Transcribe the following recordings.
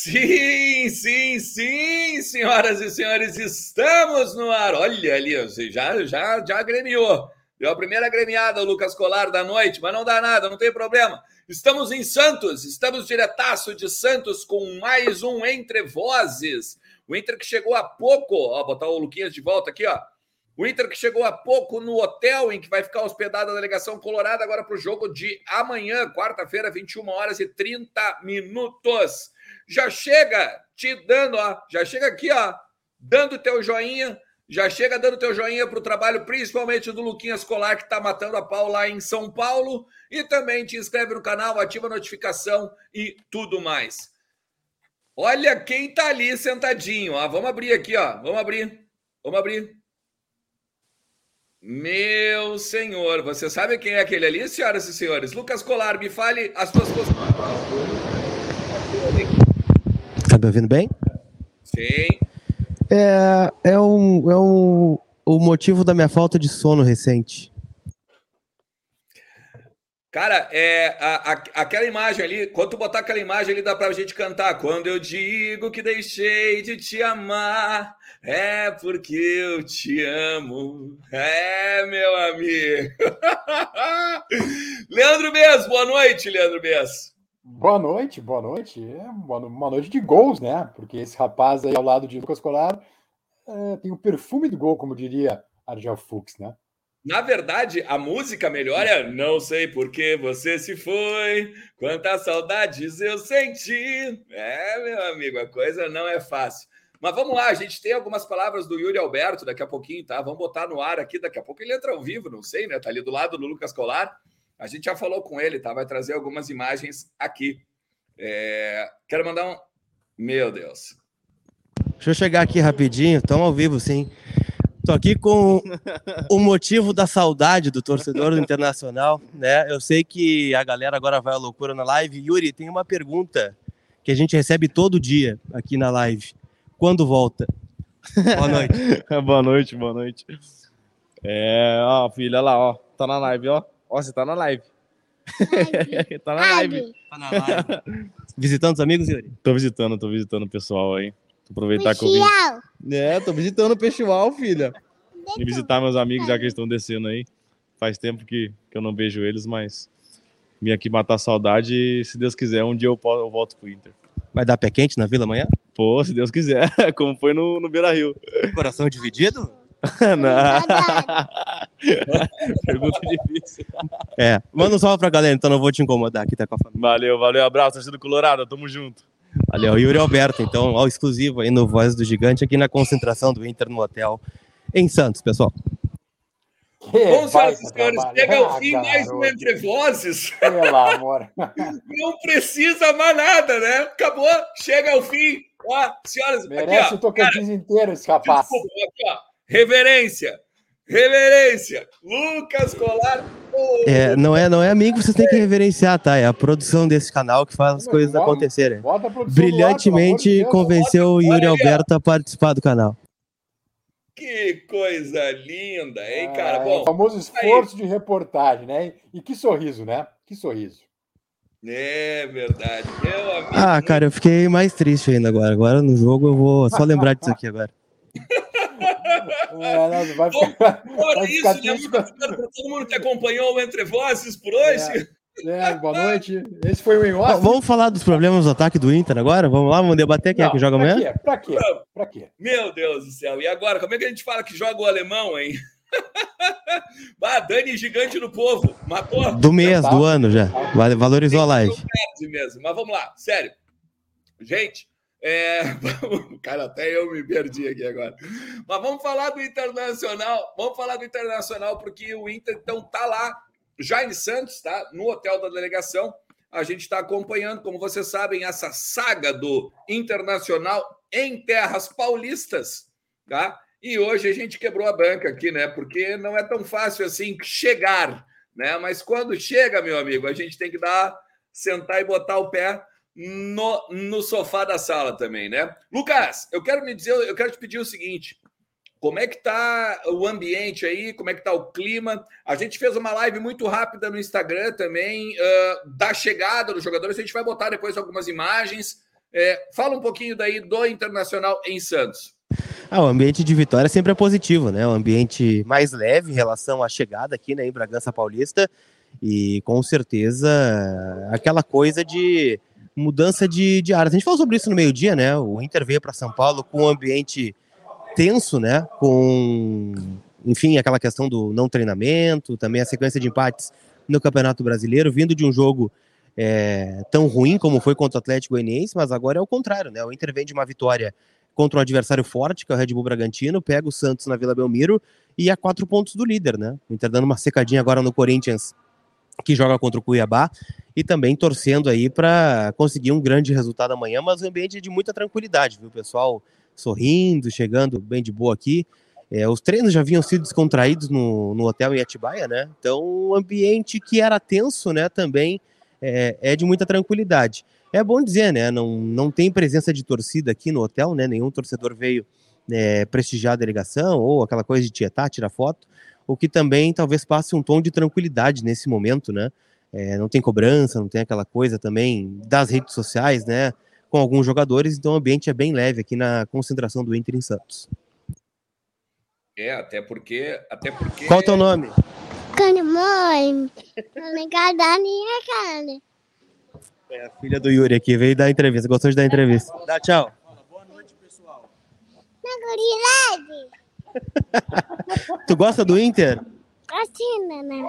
Sim, sim, sim, senhoras e senhores, estamos no ar. Olha ali, já, já, já agremiou. Deu a primeira agremiada, o Lucas Colar da noite, mas não dá nada, não tem problema. Estamos em Santos, estamos diretaço de Santos com mais um Entre Vozes. O Inter que chegou há pouco, ó, botar o Luquinhas de volta aqui, ó. O Inter que chegou há pouco no hotel em que vai ficar hospedado a delegação colorada agora para o jogo de amanhã, quarta-feira, 21 horas e 30 minutos. Já chega te dando, ó, já chega aqui, ó, dando teu joinha, já chega dando teu joinha para o trabalho, principalmente do Luquinhas Colar, que está matando a pau lá em São Paulo. E também te inscreve no canal, ativa a notificação e tudo mais. Olha quem tá ali sentadinho, ó. Vamos abrir aqui, ó. Vamos abrir. Vamos abrir. Meu senhor, você sabe quem é aquele ali, senhoras e senhores? Lucas Colar, me fale as suas Tá me ouvindo bem? Sim. É, é, um, é um, o motivo da minha falta de sono recente. Cara, é a, a, aquela imagem ali, quando tu botar aquela imagem ali, dá pra gente cantar. Quando eu digo que deixei de te amar, é porque eu te amo. É, meu amigo. Leandro Bess, boa noite, Leandro Bess. Boa noite, boa noite. É uma noite de gols, né? Porque esse rapaz aí ao lado de Lucas Colar é, tem o perfume do gol, como diria Argel Fux, né? Na verdade, a música melhor é Não sei por que você se foi, quantas saudades eu senti. É, meu amigo, a coisa não é fácil. Mas vamos lá, a gente tem algumas palavras do Yuri Alberto daqui a pouquinho, tá? Vamos botar no ar aqui, daqui a pouco ele entra ao vivo, não sei, né? Tá ali do lado do Lucas Colar. A gente já falou com ele, tá? Vai trazer algumas imagens aqui. É... Quero mandar um. Meu Deus. Deixa eu chegar aqui rapidinho, estamos ao vivo, sim. Estou aqui com o motivo da saudade do torcedor do Internacional, né? Eu sei que a galera agora vai à loucura na live. Yuri, tem uma pergunta que a gente recebe todo dia aqui na live. Quando volta? Boa noite. boa noite, boa noite. É, ó, filha, lá, ó, tá na live, ó. Ó, você tá na live. tá na live. Tá na live. Visitando os amigos, Yuri? Tô visitando, tô visitando o pessoal aí. Tô aproveitar que eu vim. É, tô visitando o pessoal, filha. E visitar meus amigos, já que eles estão descendo aí. Faz tempo que, que eu não vejo eles, mas vim aqui matar saudade e, se Deus quiser, um dia eu, eu volto pro Inter. Vai dar pé quente na Vila amanhã? Pô, se Deus quiser, como foi no, no Beira Rio. Coração dividido? Pergunta difícil. É, manda um salve pra galera, então não vou te incomodar aqui, tá com a família. Valeu, valeu, abraço, torcida Colorado, tamo junto. Valeu, Yuri Alberto, então, ó, exclusivo aí no Voz do Gigante, aqui na concentração do Inter no hotel em Santos, pessoal. Que Bom, senhoras e senhores, chega ao fim mais um Entre Vozes. Pelo amor. Não precisa mais nada, né? Acabou, chega ao fim. Ó, senhoras, Merece aqui, ó, o Tocantins inteiro esse capaz. Desculpa, aqui, ó. Reverência. Reverência. Lucas Colar. Oh. É, não é, não é amigo, você tem que reverenciar, tá? É a produção desse canal que faz as Mas, coisas bota, acontecerem. Bota Brilhantemente ar, convenceu o Yuri Alberto a participar do canal. Que coisa linda, hein, cara? Ah, Bom, o famoso esforço aí. de reportagem, né? E que sorriso, né? Que sorriso. É verdade. Meu amigo. Ah, cara, eu fiquei mais triste ainda agora. Agora no jogo eu vou só lembrar disso aqui agora. É, não, vai ficar, vai isso, ficar né? Muito para todo mundo que acompanhou o Entre Vozes por hoje. É, é, boa noite. Esse foi o em Vamos falar dos problemas do ataque do Inter agora? Vamos lá, vamos debater quem não, é que joga pra amanhã? Quê? Pra quê? Pra quê? Meu Deus do céu. E agora, como é que a gente fala que joga o alemão, hein? bah, Dani gigante do povo. Matou? Do mês, do ano já. Valorizou a live. Mesmo. Mas vamos lá, sério. Gente, é, cara, até eu me perdi aqui agora. Mas vamos falar do Internacional. Vamos falar do Internacional, porque o Inter então tá lá, em Santos, tá? No hotel da delegação. A gente está acompanhando, como vocês sabem, essa saga do Internacional em terras paulistas, tá? E hoje a gente quebrou a banca aqui, né? Porque não é tão fácil assim chegar, né? Mas quando chega, meu amigo, a gente tem que dar, sentar e botar o pé no, no sofá da sala também, né? Lucas, eu quero me dizer, eu quero te pedir o seguinte: como é que tá o ambiente aí? Como é que tá o clima? A gente fez uma live muito rápida no Instagram também uh, da chegada dos jogadores. A gente vai botar depois algumas imagens. É, fala um pouquinho daí do Internacional em Santos. Ah, o ambiente de vitória sempre é positivo, né? O ambiente mais leve em relação à chegada aqui né, em Bragança Paulista e com certeza aquela coisa de mudança de, de áreas. A gente falou sobre isso no meio-dia, né? O Inter veio para São Paulo com um ambiente tenso, né? Com, enfim, aquela questão do não treinamento, também a sequência de empates no Campeonato Brasileiro, vindo de um jogo é, tão ruim como foi contra o Atlético Goianiense, mas agora é o contrário, né? O Inter vem de uma vitória contra um adversário forte, que é o Red Bull Bragantino, pega o Santos na Vila Belmiro e a quatro pontos do líder, né? O Inter dando uma secadinha agora no Corinthians, que joga contra o Cuiabá, e também torcendo aí para conseguir um grande resultado amanhã, mas um ambiente de muita tranquilidade, viu? Pessoal sorrindo, chegando bem de boa aqui. É, os treinos já haviam sido descontraídos no, no hotel em Atibaia, né? Então, o ambiente que era tenso, né, também é, é de muita tranquilidade. É bom dizer, né? Não, não tem presença de torcida aqui no hotel, né? Nenhum torcedor veio é, prestigiar a delegação ou aquela coisa de tietar, tirar foto, o que também talvez passe um tom de tranquilidade nesse momento, né? É, não tem cobrança, não tem aquela coisa também das redes sociais, né? Com alguns jogadores, então o ambiente é bem leve aqui na concentração do Inter em Santos. É, até porque. Até porque... Qual é o teu nome? Cara. É a filha do Yuri aqui, veio dar entrevista. Gostou de dar entrevista? Dá tchau. Boa noite, pessoal. Na gurilade. tu gosta do Inter? Gostina, né?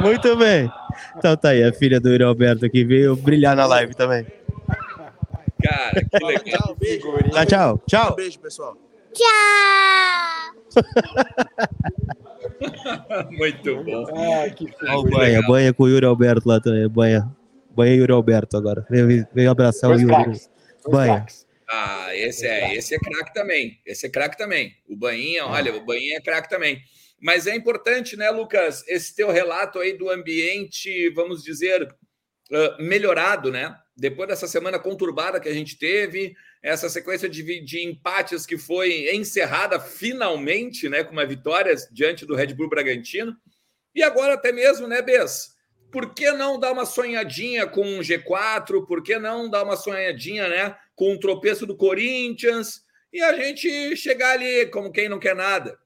Muito bem. Então tá aí, a filha do Yuri Alberto aqui veio brilhar na live também. Cara, que legal. Tchau, beijo. Dá tchau. Tchau. Um beijo, pessoal. Tchau. Muito bom. Ah, que Ó, banha, banha com o Yuri Alberto lá também. Banha. Banha Yuri Alberto agora. Veio, veio abraçar Dois o Yuri. Banha. Ah, esse é, esse é craque também. Esse é craque também. O Bainha, olha, o Bainha é craque também. Mas é importante, né, Lucas, esse teu relato aí do ambiente, vamos dizer, ah, melhorado, né? Depois dessa semana conturbada que a gente teve, essa sequência de, de empates que foi encerrada finalmente, né, com uma vitória diante do Red Bull Bragantino. E agora até mesmo, né, Bess? Por que não dar uma sonhadinha com um G4? Por que não dar uma sonhadinha, né, com o tropeço do Corinthians? E a gente chegar ali como quem não quer nada.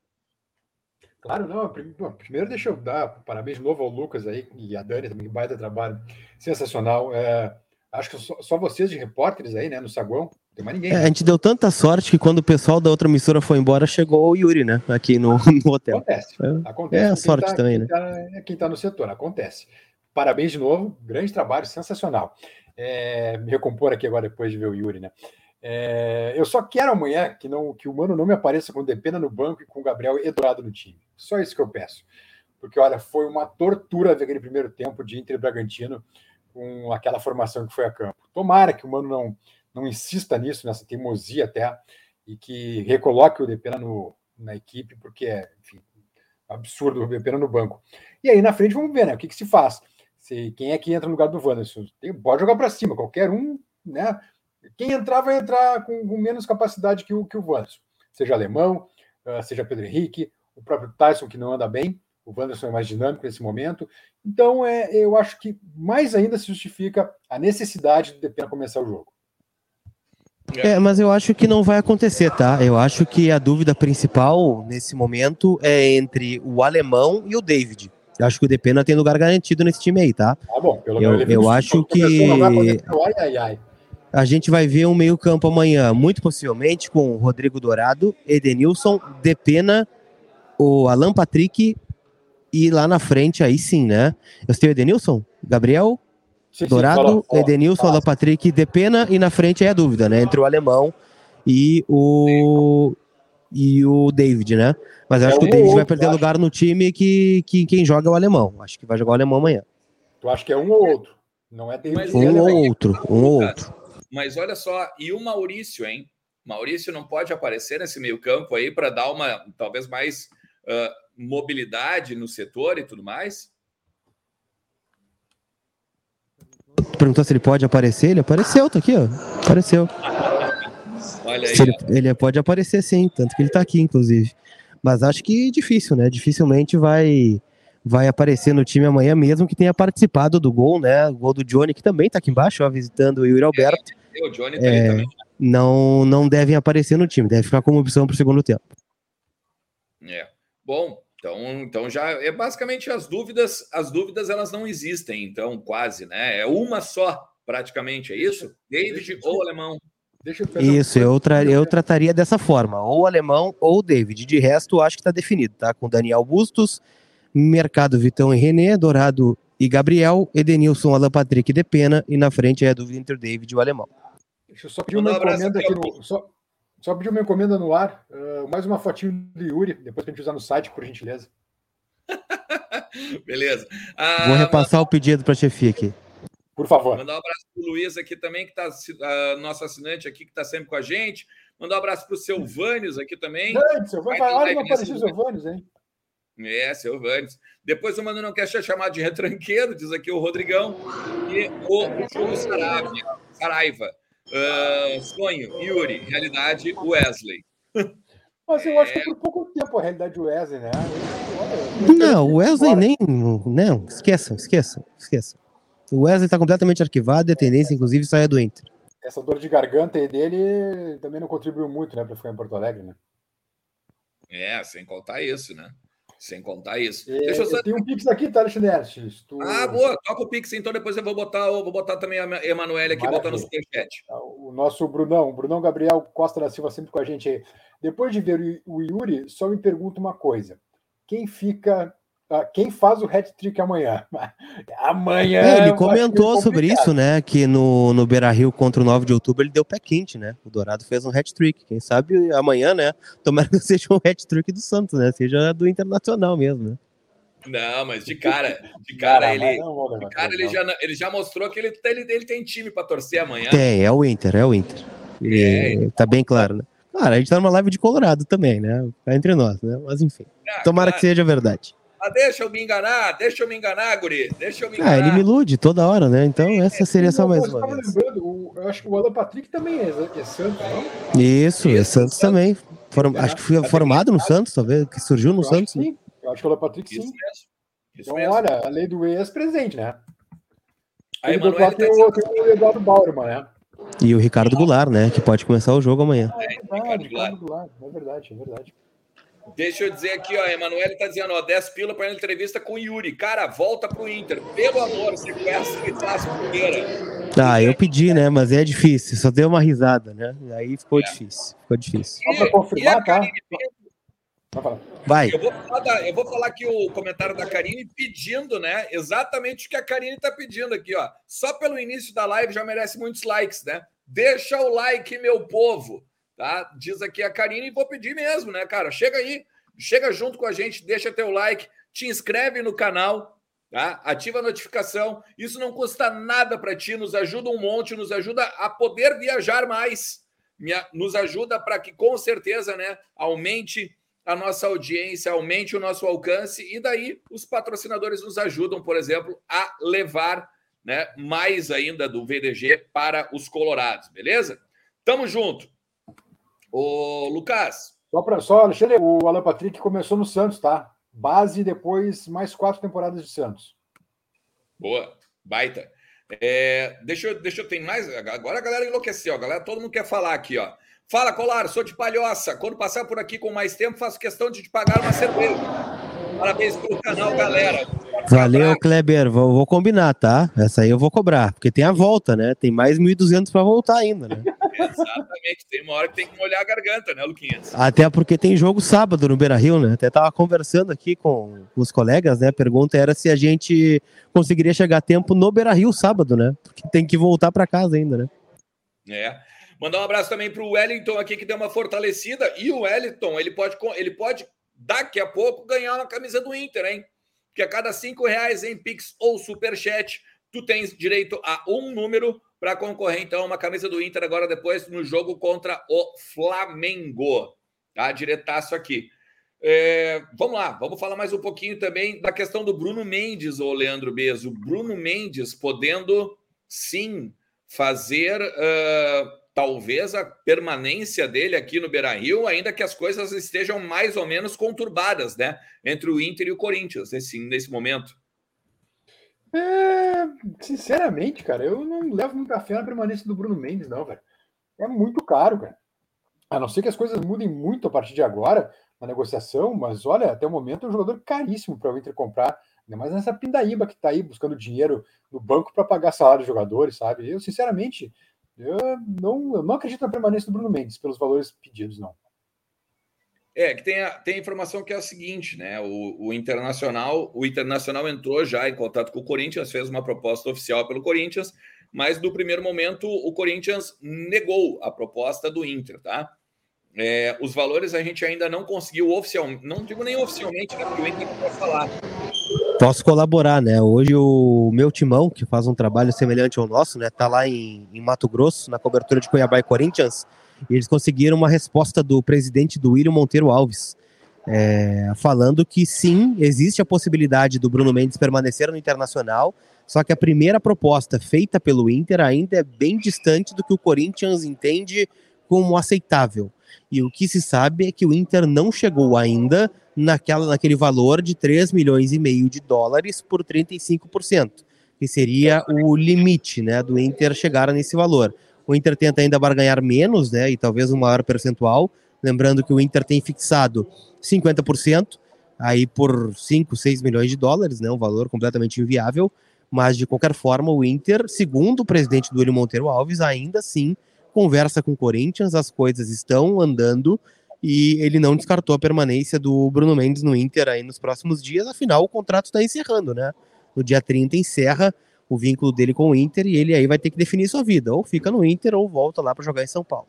Claro, não. Primeiro, deixa eu dar parabéns de novo ao Lucas aí e a Dani também, baita trabalho. Sensacional. É, acho que só, só vocês de repórteres aí, né, no saguão. Não tem mais ninguém. É, a gente deu tanta sorte que quando o pessoal da outra emissora foi embora, chegou o Yuri, né? Aqui no, no hotel. Acontece. É. Acontece. É a sorte tá- também, quem tá- é quem está no setor, acontece. Parabéns de novo, grande trabalho, sensacional. É, me recompor aqui agora depois de ver o Yuri, né? É, eu só quero amanhã que, não, que o Mano não me apareça com Depena no banco e com o Gabriel Eduardo no time. Só isso que eu peço. Porque, olha, foi uma tortura ver aquele primeiro tempo de Inter Bragantino com aquela formação que foi a campo. Tomara que o Mano não, não insista nisso, nessa teimosia até, e que recoloque o Depena no, na equipe, porque é, enfim, absurdo o Depena no banco. E aí na frente vamos ver, né? O que, que se faz? Se, quem é que entra no lugar do Wanderson? Tem- Pode jogar para cima, qualquer um, né? Quem entrar vai entrar com, com menos capacidade que o, que o Wanderson. Seja alemão, ah, seja Pedro Henrique, o próprio Tyson, que não anda bem. O Wanderson é mais dinâmico nesse momento. Então, é, eu acho que mais ainda se justifica a necessidade do Depena começar o jogo. É, mas eu acho que não vai acontecer, tá? Eu acho que a dúvida principal nesse momento é entre o alemão e o David. Eu acho que o Depena tem lugar garantido nesse time aí, tá? Tá bom, pelo Eu- menos eu viu- acho que- o Ai, ai, ai. A gente vai ver um meio-campo amanhã, muito possivelmente, com o Rodrigo Dourado, Edenilson, Depena, o Alan Patrick e lá na frente, aí sim, né? Eu tenho Edenilson, Gabriel, Sim, sim, Dourado, fala, fala. Edenilson, fala. Alan Patrick, Depena e na frente aí a dúvida, né? Entre o alemão e o e o David, né? Mas eu É acho que o um David ou vai outro, perder acho. lugar no time que, que quem joga é o alemão. Acho que vai jogar o alemão amanhã. Tu acha que é um ou outro? Não é David Mas Um alemão. ou outro, um ou outro. Mas olha só, e o Maurício, hein? Maurício não pode aparecer nesse meio-campo aí para dar uma talvez mais ah, mobilidade no setor e tudo mais? Tu perguntou se ele pode aparecer, ele apareceu, tá aqui, ó. Apareceu. Olha aí. Ele, ele pode aparecer sim, tanto que ele tá aqui, inclusive. Mas acho que difícil, né? Dificilmente vai vai aparecer no time amanhã, mesmo que tenha participado do gol, né? O gol do Johnny, que também tá aqui embaixo, ó, visitando o Yuri Alberto. o Johnny tá é, também. Não, não devem aparecer no time, deve ficar como opção para o segundo tempo. É. Bom, então, então já é basicamente as dúvidas, as dúvidas elas não existem, então quase, né? É uma só, praticamente, é isso? David ou alemão? Isso, eu, tra eu trataria dessa forma, ou alemão ou David. De resto, acho que está definido, tá? Com Daniel Bustos, Mercado Vitão e René, Dourado e Gabriel, Edenilson, Alan Patrick de Pena, e na frente é a dúvida entre o David e o alemão. Deixa eu só pedir uma encomenda aqui no. Só, só pedir uma encomenda no ar. Uh, mais uma fotinho do Yuri, depois pra gente usar no site, por gentileza. Beleza. Ah, Vou repassar o pedido para a chefia aqui. Por favor. Mandar um abraço para o Luiz aqui também, que está nosso assinante aqui, que está sempre com a gente. Mandar um abraço para o Silvânios aqui também. Grande, Silvânios. Olha, não apareceu o Silvânios, hein? É, Silvânios. Depois o Mano não quer ser chamado de retranqueiro, diz aqui o Rodrigão. E o Júlio Saravia, Saraiva. Uh, sonho, Yuri. Realidade, Wesley. Mas eu acho que é por pouco tempo a realidade Wesley, né? Não, o Wesley nem. Não, esqueçam, esqueçam, esqueçam. O Wesley está completamente arquivado e a tendência, inclusive, sair do Inter. Essa dor de garganta dele também não contribuiu muito, né, para ficar em Porto Alegre, né? É, sem contar isso, né? Sem contar isso. É, Deixa eu só... Tem um Pix aqui, tá, Alexandre? Tu... Ah, boa. Toca o Pix, então depois eu vou botar, eu vou botar também a Emanuele aqui, botar no superchat. Tá, o nosso Brunão, o Brunão Gabriel Costa da Silva sempre com a gente aí. Depois de ver o Yuri, só me pergunto uma coisa. Quem fica quem faz o hat-trick amanhã? amanhã. É, ele comentou sobre isso, né? Que no, no Beira Rio contra o 9 de outubro ele deu pé quente, né? O Dourado fez um hat-trick. Quem sabe amanhã, né? Tomara que seja um hat-trick do Santos, né? Seja do Internacional mesmo, né? Não, mas de cara, de cara, ele, de cara ele, já, ele já mostrou que ele, ele, ele tem time para torcer amanhã. Tem, é o Inter, é o Inter. É, tá bem claro, né? Cara, a gente tá numa live de Colorado também, né? Tá entre nós, né? Mas enfim. Ah, Tomara claro. que seja verdade. Ah, deixa eu me enganar, deixa eu me enganar, guri. Deixa eu me enganar. Ah, ele me ilude toda hora, né? Então essa seria só mais uma vez. Lembrando, eu acho que o Alan Patrick também é, é Santos, não? Isso, é Santos também. Form, acho que foi formado no Santos, talvez, que surgiu no eu Santos. Acho sim. Eu acho que o Alan Patrick sim. Isso mesmo. Isso então, mesmo. olha, a lei do ex presente, né? Aí, lado tem, o, tem o Eduardo Bauerman, né? E o Ricardo Goulart, né? Que pode começar o jogo amanhã. É, é verdade, Ricardo Goulart. É verdade, é verdade. Deixa eu dizer aqui, ó, Emanuele tá dizendo, ó, 10 pila para entrevista com o Yuri. Cara, volta pro Inter. Pelo amor, você conhece e faz fogueira. Ah, eu pedi, né? Mas é difícil. Só deu uma risada, né? Aí ficou é. difícil. Ficou difícil. Só para confirmar, tá? Vai. Eu vou, falar da, eu vou falar aqui o comentário da Karine pedindo, né? Exatamente o que a Karine tá pedindo aqui, ó. Só pelo início da live já merece muitos likes, né? Deixa o like, meu povo. Tá? Diz aqui a Karine e vou pedir mesmo, né, cara? Chega aí, chega junto com a gente, deixa teu like, te inscreve no canal, tá? Ativa a notificação. Isso não custa nada para ti, nos ajuda um monte, nos ajuda a poder viajar mais. Nos ajuda para que com certeza, né, aumente a nossa audiência, aumente o nosso alcance e daí os patrocinadores nos ajudam, por exemplo, a levar, né, mais ainda do VDG para os colorados, beleza? Tamo junto. Ô, Lucas. Só para só, Alexandre, o Alan Patrick começou no Santos, tá? Base depois mais quatro temporadas de Santos. Boa, baita. É, deixa, eu, deixa eu ter mais. Agora a galera enlouqueceu, a galera, todo mundo quer falar aqui, ó. Fala, Colar, sou de Palhoça. Quando passar por aqui com mais tempo, faço questão de te pagar uma cerveja. Parabéns pelo canal, galera. Valeu, Kleber. Vou, vou, combinar, tá? Essa aí eu vou cobrar, porque tem a volta, né? Tem mais 1.200 para voltar ainda, né? Exatamente. Tem uma hora que tem que molhar a garganta, né, Luquinhas? Até porque tem jogo sábado no Beira Rio, né? Até tava conversando aqui com os colegas, né? A pergunta era se a gente conseguiria chegar a tempo no Beira Rio sábado, né? Porque tem que voltar para casa ainda, né? É. Mandar um abraço também para o Wellington aqui, que deu uma fortalecida. E o Wellington, ele pode, ele pode daqui a pouco ganhar uma camisa do Inter, hein? que a cada cinco reais em Pix ou Superchat, tu tens direito a um número para concorrer, então, a uma camisa do Inter agora depois no jogo contra o Flamengo. Tá? Diretaço aqui. É, vamos lá, vamos falar mais um pouquinho também da questão do Bruno Mendes, ou Leandro Bezo. Bruno Mendes podendo, sim, fazer uh, talvez a permanência dele aqui no Beira Rio, ainda que as coisas estejam mais ou menos conturbadas, né? Entre o Inter e o Corinthians, nesse, nesse momento. É, sinceramente, cara, eu não levo muita fé na permanência do Bruno Mendes, não, velho. É muito caro, cara. A não ser que as coisas mudem muito a partir de agora na negociação, mas olha, até o momento é um jogador caríssimo para o Inter comprar, ainda mais nessa pindaíba que está aí buscando dinheiro no banco para pagar salário de jogadores, sabe? Eu, sinceramente, eu não, eu não acredito na permanência do Bruno Mendes pelos valores pedidos, não. É, que tem a, tem a informação que é a seguinte, né? O, o, Internacional, o Internacional entrou já em contato com o Corinthians, fez uma proposta oficial pelo Corinthians, mas no primeiro momento o Corinthians negou a proposta do Inter, tá? É, os valores a gente ainda não conseguiu oficialmente, não digo nem oficialmente, né, porque o Inter vai falar. Posso colaborar, né? Hoje o meu timão, que faz um trabalho semelhante ao nosso, né, tá lá em, em Mato Grosso, na cobertura de Cuiabá e Corinthians, e eles conseguiram uma resposta do presidente do William Monteiro Alves, é, falando que sim, existe a possibilidade do Bruno Mendes permanecer no Internacional, só que a primeira proposta feita pelo Inter ainda é bem distante do que o Corinthians entende como aceitável. E o que se sabe é que o Inter não chegou ainda naquela, naquele valor de 3 milhões e meio de dólares por 35%, que seria o limite né, do Inter chegar nesse valor. O Inter tenta ainda barganhar menos, né, e talvez um maior percentual, lembrando que o Inter tem fixado 50%, aí por 5, 6 milhões de dólares, né, um valor completamente inviável, mas de qualquer forma o Inter, segundo o presidente do William Monteiro Alves, ainda assim conversa com o Corinthians, as coisas estão andando e ele não descartou a permanência do Bruno Mendes no Inter aí nos próximos dias, afinal o contrato está encerrando, né? No dia 30 encerra o vínculo dele com o Inter e ele aí vai ter que definir sua vida, ou fica no Inter ou volta lá para jogar em São Paulo.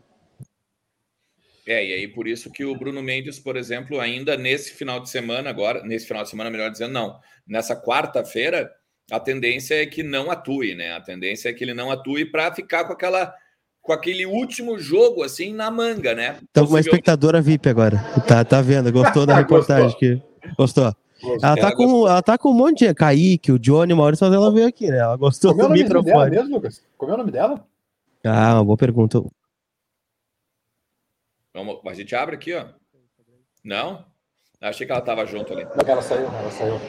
É, e aí por isso que o Bruno Mendes, por exemplo, ainda nesse final de semana agora, nesse final de semana, melhor dizendo, não, nessa quarta-feira, a tendência é que não atue, né? A tendência é que ele não atue para ficar com aquela com aquele último jogo assim na manga, né? Então, uma espectadora VIP agora. Tá, tá vendo? Gostou da reportagem aqui? Gostou? Ela tá, com, ela tá com um monte de Kaique, o Johnny, Maurício, mas ela veio aqui, né? Ela gostou Como do microfone. Dela mesmo, Lucas? Como é o nome dela? Ah, uma boa pergunta. Vamos, a gente abre aqui, ó. Não? Achei que ela tava junto ali. Não, ela saiu, ela saiu.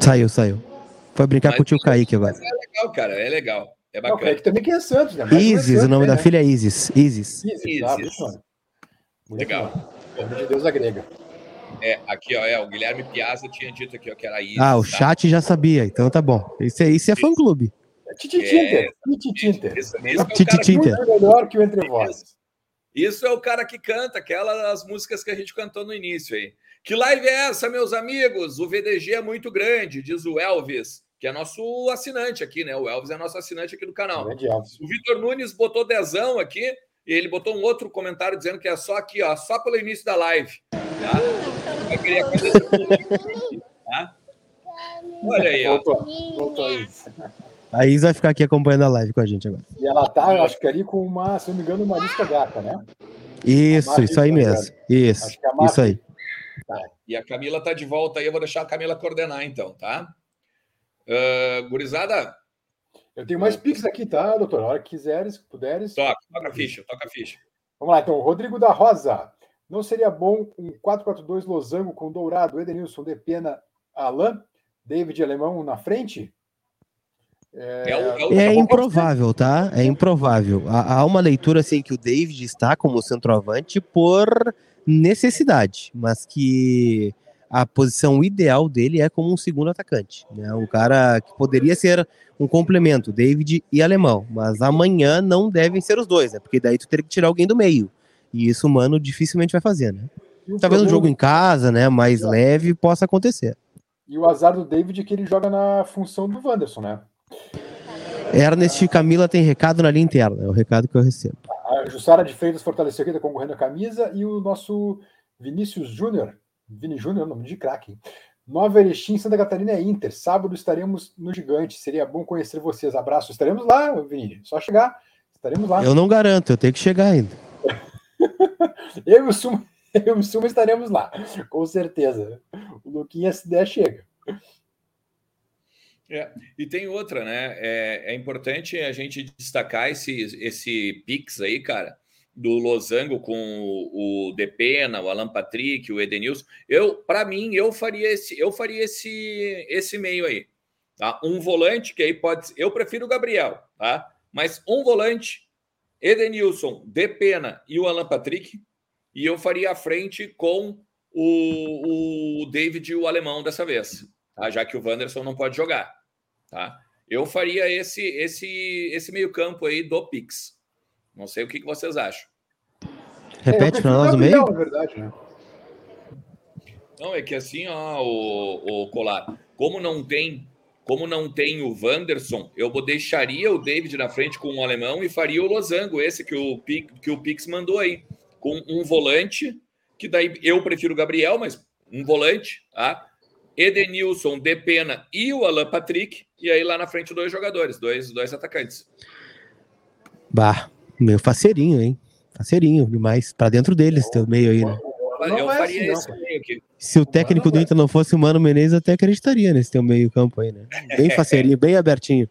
Saiu, saiu. Foi brincar mas, com o tio Kaique agora. É legal, cara, é legal. É bacana. Não, o Kaique também que é Santos, né? Isis, o nome da né? filha é Isis. Isis. Isis. Isis. legal. Nome de deusa grega. É, aqui, ó, é, o Guilherme Piazza tinha dito aqui, ó, que era Isis. Ah, o tá? chat já sabia, então tá bom. Isso, isso é fã-clube. Titi Tinter. Titi Tinter. Titi Tinter. melhor que o Entre Vozes. Isso é o cara que canta aquelas músicas que a gente cantou no início aí. Que live é essa, meus amigos? O VDG é muito grande, diz o Elvis, que é nosso assinante aqui, né? O Elvis é nosso assinante aqui do canal. O Vitor Nunes botou dezão aqui e ele botou um outro comentário dizendo que é só aqui, ó, só pelo início da live. Tá? Eu queria tá? Olha aí, ó. Voltou, voltou aí. A Isa vai ficar aqui acompanhando a live com a gente agora. E ela tá, eu acho que ali com uma, se não me engano, uma lista gata, né? Isso, isso aí mesmo. Isso, é isso aí. Tá. E a Camila tá de volta aí, eu vou deixar a Camila coordenar então, tá? Uh, gurizada. Eu tenho mais pics aqui, tá, doutor? A hora que quiseres, puderes. Toca, toca a ficha, toca a ficha. Vamos lá, então. Rodrigo da Rosa. Não seria bom um 4-4-2 losango com Dourado, Edenilson, Depena, Alain, David Alemão na frente? É, é, é improvável, tá? É improvável. Há, há, uma leitura assim que o David está como centroavante por necessidade, mas que a posição ideal dele é como um segundo atacante, né? Um cara que poderia ser um complemento, David e Alemão, mas amanhã não devem ser os dois, né? Porque daí tu teria que tirar alguém do meio. E isso o Mano dificilmente vai fazer, né? Talvez um jogo em casa, né, mais é. leve, possa acontecer. E o azar do David é que ele joga na função do Wanderson, né? Ernest Camila tem recado na linha interna, é o recado que eu recebo. A Jussara de Freitas fortaleceu aqui, tá concorrendo a camisa, e o nosso Vinícius Júnior, Vini Júnior, nome de craque. Nova Erechim, Santa Catarina é Inter. Sábado estaremos no Gigante. Seria bom conhecer vocês. Abraço. Estaremos lá, Vini. Só chegar. Estaremos lá. Eu não garanto, eu tenho que chegar ainda. eu e o Suma, eu e o Suma estaremos lá, com certeza. O Luquinha, se der, chega. É, e tem outra, né? É, é, importante a gente destacar esse, esse Pix aí, cara, do Losango com o, o Depena, o Alan Patrick, o Edenilson. Eu, para mim, eu faria esse, eu faria esse, esse meio aí. Tá? Um volante, que aí pode. Eu prefiro o Gabriel, tá? Mas um volante, Edenilson, Depena e o Alan Patrick. E eu faria a frente com o, o David e o alemão dessa vez, tá? já que o Wanderson não pode jogar. Tá? Eu faria esse esse esse meio campo aí do Pix. Não sei o que, que vocês acham. Repete é, para nós o meio. É verdade, né? Não, é que assim, ó, o, o Colar, como não tem como não tem o Wanderson, eu deixaria o David na frente com o alemão e faria o losango, esse que o, que o Pix mandou aí, com um volante, que daí eu prefiro o Gabriel, mas um volante, tá? Edenilson, Depena e o Alan Patrick, e aí lá na frente dois jogadores, dois, dois atacantes. Bah, meio faceirinho, hein? Faceirinho demais, para dentro deles, teu meio aí, né? Eu é faria assim, esse meio aqui. Se o técnico do Inter não fosse o Mano Menezes, até acreditaria nesse teu meio campo aí, né? Bem faceirinho, bem abertinho.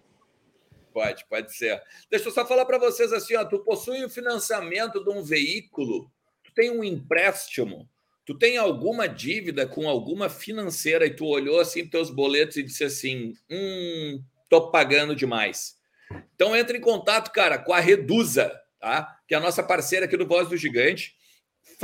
Pode, pode ser. Deixa eu só falar para vocês assim, ó, tu possui o financiamento de um veículo, tu tem um empréstimo, tu tem alguma dívida com alguma financeira e tu olhou assim teus boletos e disse assim, hum, tô pagando demais. Então entre em contato, cara, com a Reduza, tá? Que é a nossa parceira aqui do Voz do Gigante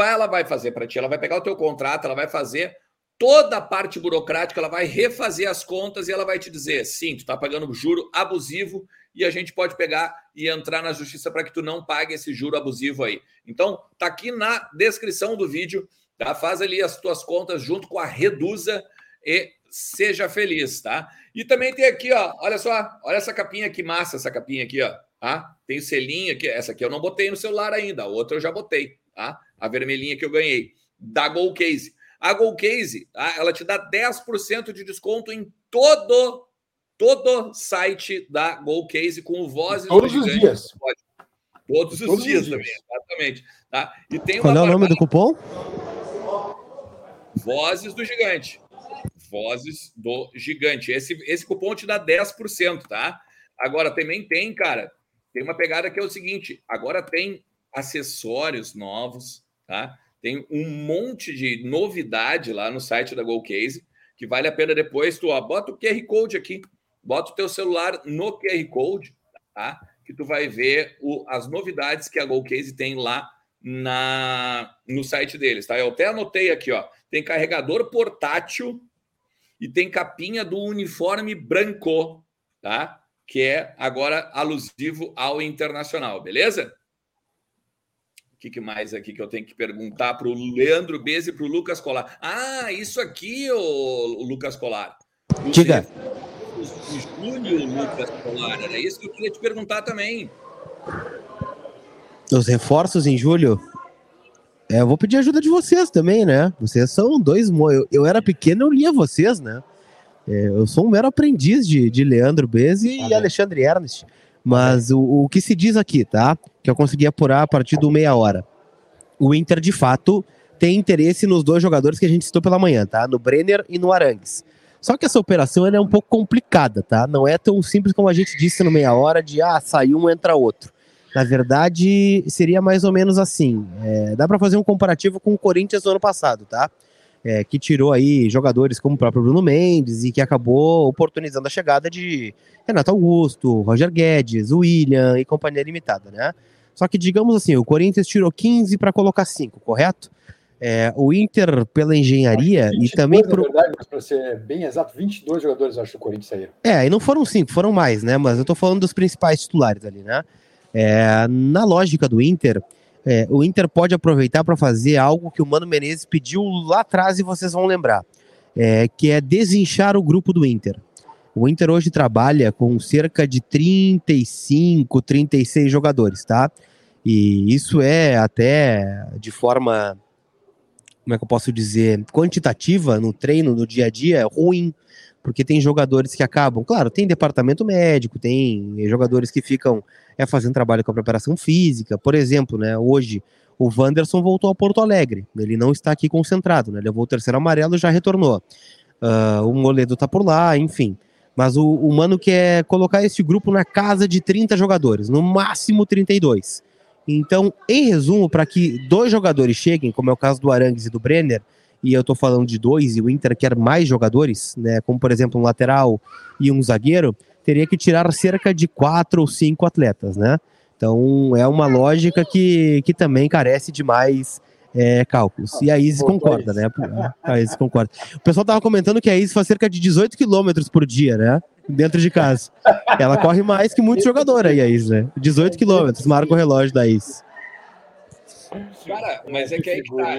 ela vai fazer para ti, ela vai pegar o teu contrato, ela vai fazer toda a parte burocrática, ela vai refazer as contas e ela vai te dizer, sim, tu está pagando juro abusivo e a gente pode pegar e entrar na justiça para que tu não pague esse juro abusivo aí. Então, tá aqui na descrição do vídeo, tá? Faz ali as tuas contas junto com a Reduza e seja feliz, tá? E também tem aqui, ó, olha só, olha essa capinha que massa, essa capinha aqui, ó, tá? Tem selinho aqui, essa aqui eu não botei no celular ainda, a outra eu já botei, tá? A vermelhinha que eu ganhei, da Gold Case. A Gold Case, tá? ela te dá 10% de desconto em todo todo site da Gold Case com vozes todos os dias. Todos os todos dias os também, dias. exatamente. Tá? E tem Qual é o nome do cupom? Vozes do Gigante. Vozes do Gigante. Esse, esse cupom te dá 10%, tá? Agora também tem, cara, tem uma pegada que é o seguinte: agora tem acessórios novos, tá? Tem um monte de novidade lá no site da GoCase que vale a pena depois tu ó, bota o QR Code aqui, bota o teu celular no QR Code, tá? Que tu vai ver o, as novidades que a GoCase tem lá na no site deles, tá? Eu até anotei aqui, ó. Tem carregador portátil e tem capinha do uniforme branco, tá? Que é agora alusivo ao internacional, beleza? O que, que, mais aqui que eu tenho que perguntar para o Leandro Bez e para o Lucas Colar? Ah, isso aqui, o, Lucas Colar. Diga. Júnior Lucas Colar, era isso que eu queria te perguntar também. Os reforços em julho? É, eu vou pedir ajuda de vocês também, né? Vocês são dois. Eu, eu era pequeno, eu lia vocês, né? É, eu sou um mero aprendiz de, de Leandro Bez e ah, Alexandre Ernest. Mas o, o que se diz aqui, tá? Que eu consegui apurar a partir do meia hora. O Inter, de fato, tem interesse nos dois jogadores que a gente citou pela manhã, tá? No Brenner e no Arangues. Só que essa operação é um pouco complicada, tá? Não é tão simples como a gente disse no meia hora de ah, sai um, entra outro. Na verdade, seria mais ou menos assim. É, dá para fazer um comparativo com o Corinthians do ano passado, tá? É, que tirou aí jogadores como o próprio Bruno Mendes e que acabou oportunizando a chegada de Renato Augusto, Roger Guedes, William e companhia limitada, né? Só que, digamos assim, o Corinthians tirou 15 para colocar 5, correto? É, o Inter, pela engenharia e também. Por... verdade, para ser bem exato, 22 jogadores acho que o Corinthians saíram. É, e não foram 5, foram mais, né? Mas eu tô falando dos principais titulares ali, né? É, na lógica do Inter, é, o Inter pode aproveitar para fazer algo que o Mano Menezes pediu lá atrás e vocês vão lembrar, é, que é desinchar o grupo do Inter. O Inter hoje trabalha com cerca de 35, 36 jogadores, tá? E isso é até de forma, como é que eu posso dizer, quantitativa no treino, no dia a dia, é ruim, porque tem jogadores que acabam, claro, tem departamento médico, tem jogadores que ficam é, fazendo trabalho com a preparação física. Por exemplo, né, hoje o Wanderson voltou a Porto Alegre, ele não está aqui concentrado, né, levou o terceiro amarelo e já retornou. Uh, o Moledo está por lá, enfim. Mas o, o Mano quer colocar esse grupo na casa de 30 jogadores, no máximo 32. Então, em resumo, para que dois jogadores cheguem, como é o caso do Arangues e do Brenner, e eu tô falando de dois, e o Inter quer mais jogadores, né, como por exemplo um lateral e um zagueiro, teria que tirar cerca de quatro ou cinco atletas, né? Então é uma lógica que, que também carece de mais é, cálculos. E a Isis concorda, né? A Isis concorda. O pessoal tava comentando que a Isis faz cerca de 18 quilômetros por dia, né? Dentro de casa. Ela corre mais que muito jogador aí, a Isis, né? 18 quilômetros, marca o relógio da Isis. Cara, mas é que aí que tá.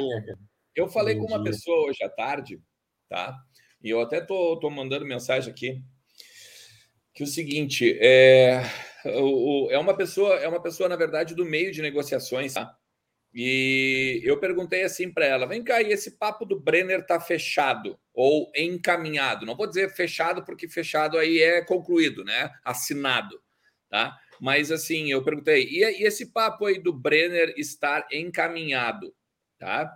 Eu falei com uma pessoa hoje à tarde, tá? E eu até tô, tô mandando mensagem aqui. Que o seguinte, é, o, é uma pessoa, é uma pessoa, na verdade, do meio de negociações, tá? E eu perguntei assim para ela: vem cá, e esse papo do Brenner tá fechado ou encaminhado? Não vou dizer fechado, porque fechado aí é concluído, né? Assinado, tá? Mas assim, eu perguntei: e, e esse papo aí do Brenner estar encaminhado, tá?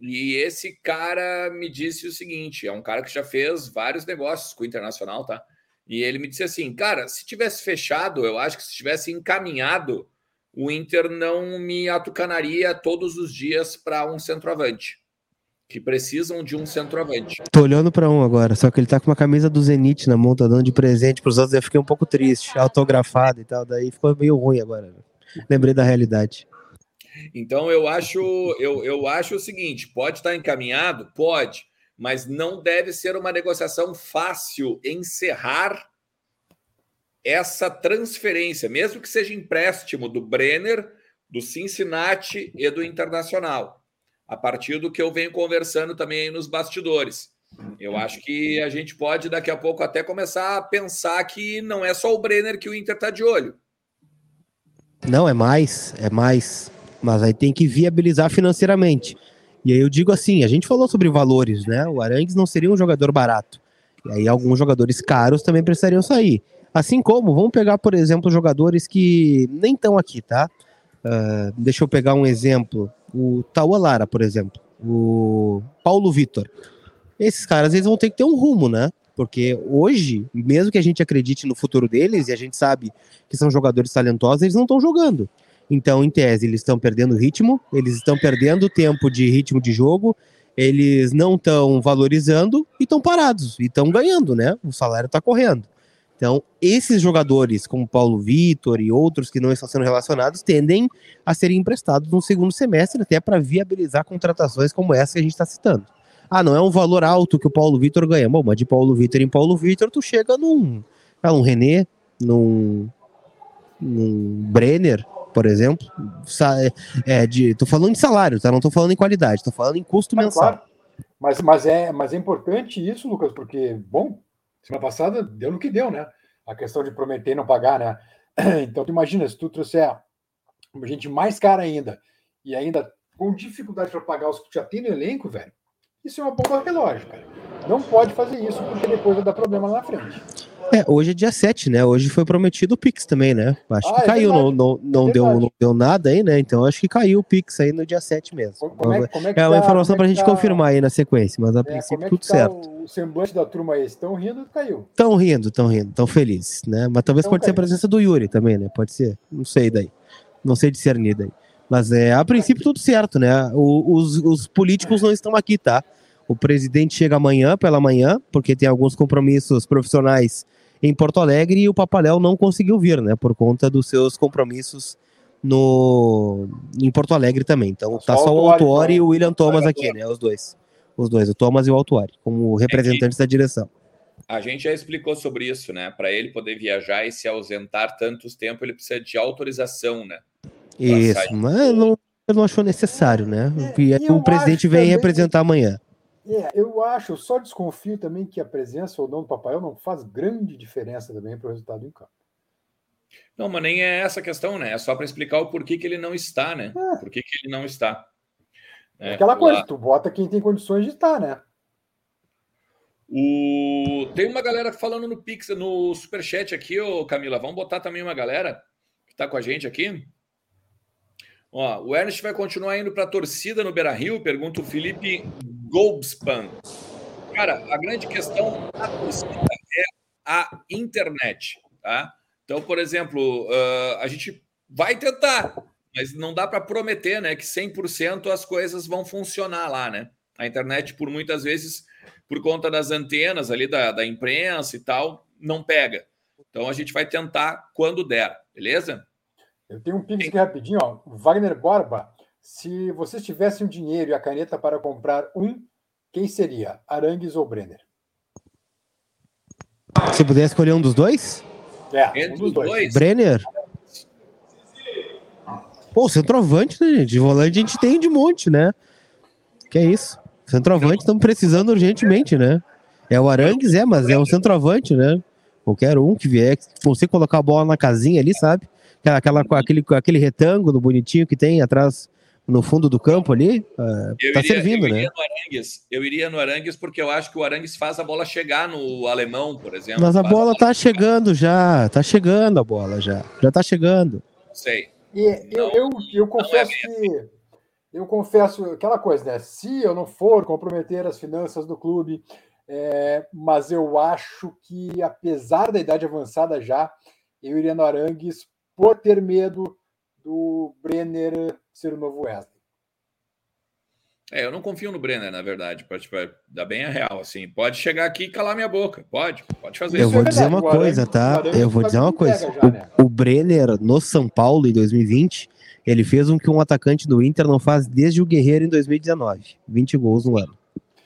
E esse cara me disse o seguinte: é um cara que já fez vários negócios com o Internacional, tá? E ele me disse assim: cara, se tivesse fechado, eu acho que se tivesse encaminhado, o Inter não me atucanaria todos os dias para um centroavante. Que precisam de um centroavante. Tô olhando para um agora, só que ele tá com uma camisa do Zenit na mão, tá dando de presente pros outros. Eu fiquei um pouco triste, autografado e tal. Daí ficou meio ruim agora. Lembrei da realidade. Então eu acho, eu, eu acho o seguinte: pode estar encaminhado? Pode, mas não deve ser uma negociação fácil encerrar essa transferência, mesmo que seja empréstimo do Brenner, do Cincinnati e do Internacional, a partir do que eu venho conversando também nos bastidores. Eu acho que a gente pode daqui a pouco até começar a pensar que não é só o Brenner que o Inter está de olho. Não, é mais, é mais. Mas aí tem que viabilizar financeiramente. E aí eu digo assim, a gente falou sobre valores, né? O Arangues não seria um jogador barato. E aí alguns jogadores caros também precisariam sair. Assim como, vamos pegar, por exemplo, jogadores que nem estão aqui, tá? Uh, deixa eu pegar um exemplo. O Tauá Lara, por exemplo. O Paulo Vitor. Esses caras, eles vão ter que ter um rumo, né? Porque hoje, mesmo que a gente acredite no futuro deles, e a gente sabe que são jogadores talentosos, eles não estão jogando. Então, em tese, eles estão perdendo ritmo, eles estão perdendo tempo de ritmo de jogo, eles não estão valorizando e estão parados, e estão ganhando, né? O salário está correndo. Então, esses jogadores, como Paulo Vitor e outros que não estão sendo relacionados, tendem a serem emprestados no segundo semestre, até para viabilizar contratações como essa que a gente está citando. Ah, não é um valor alto que o Paulo Vitor ganha. Bom, mas de Paulo Vitor em Paulo Vitor, tu chega num, ah, num René, num, num Brenner, por exemplo. É, de, tô falando de salário, tá? Não tô falando em qualidade, tô falando em custo mensal. Claro. Mas, mas, é, mas é importante isso, Lucas, porque, bom, Semana passada deu no que deu, né? A questão de prometer e não pagar, né? Então, tu imagina, se tu trouxer gente mais cara ainda e ainda com dificuldade para pagar os que já tem no elenco, velho, isso é uma bomba relógio, cara. Não pode fazer isso, porque depois vai dar problema lá na frente. É, hoje é dia 7, né? Hoje foi prometido o Pix também, né? Acho ah, que é caiu, não, não, não, é deu, não deu nada aí, né? Então acho que caiu o Pix aí no dia 7 mesmo. Como é, como é, é uma tá, informação é para a gente tá... confirmar aí na sequência, mas a é, princípio tudo tá certo. O semblante da turma aí, estão rindo caiu? Estão rindo, estão rindo, estão felizes, né? Mas talvez pode caiu. ser a presença do Yuri também, né? Pode ser, não sei daí. Não sei discernir daí. Mas é, a princípio tudo certo, né? O, os, os políticos não estão aqui, tá? O presidente chega amanhã, pela manhã, porque tem alguns compromissos profissionais em Porto Alegre e o Papaléu não conseguiu vir, né, por conta dos seus compromissos no em Porto Alegre também. Então tá só o Autuori e o William Thomas aqui, né, os dois. Os dois, o Thomas e o Autuori, como representantes da direção. A gente já explicou sobre isso, né? Para ele poder viajar e se ausentar tantos tempo, ele precisa de autorização, né? Isso, mas não, não achou necessário, né? É, o presidente vem também... representar amanhã. É, eu acho, eu só desconfio também que a presença ou não do Papai não faz grande diferença também para o resultado em campo. Não, mas nem é essa a questão, né? É só para explicar o porquê que ele não está, né? É. Por que, que ele não está. É, aquela coisa, lá... tu bota quem tem condições de estar, né? O... Tem uma galera falando no Pix, no Superchat aqui, ô Camila. Vamos botar também uma galera que está com a gente aqui. Ó, o Ernest vai continuar indo para a torcida no Beira Rio? Pergunta o Felipe Golbspan. Cara, a grande questão da torcida é a internet, tá? Então, por exemplo, uh, a gente vai tentar, mas não dá para prometer, né, que 100% as coisas vão funcionar lá, né? A internet, por muitas vezes, por conta das antenas ali da, da imprensa e tal, não pega. Então a gente vai tentar quando der, beleza? Eu tenho um pix aqui rapidinho, ó. Wagner Borba. Se vocês tivessem o dinheiro e a caneta para comprar um, quem seria? Arangues ou Brenner? Se puder escolher um dos dois? É, Entre um dos os dois. dois, Brenner? Pô, centroavante, né, gente? De volante a gente tem de monte, né? Que é isso? Centroavante estamos precisando urgentemente, né? É o Arangues, é, mas é um centroavante, né? Qualquer um que vier, se você colocar a bola na casinha ali, sabe? Aquela, aquela- aquele, aquele retângulo bonitinho que tem atrás no fundo do campo ali, eu tá iria, servindo, eu né? iria Arangues. Eu iria no Arangues porque eu acho que o Arangues faz a bola chegar no alemão, por exemplo. Mas a Faz bola tá chegando já, tá chegando a bola já, já tá chegando. Sei. E eu, eu, eu confesso bem que eu confesso aquela coisa, né? Se eu não for comprometer as finanças do clube, é, mas eu acho que, apesar da idade avançada já, eu iria no Arangues por ter medo do Brenner ser o novo Wesley. É, eu não confio no Brenner, na verdade, para tipo, dar bem a real, assim. Pode chegar aqui e calar minha boca. Pode, pode fazer Eu Isso vou é dizer verdade, uma o coisa, Arangues- tá? o Arangues Eu vou dizer uma coisa. né? O, o Brenner no São Paulo em 2020, ele fez um que um atacante do Inter não faz desde o Guerreiro em 2019. 20 gols no ano.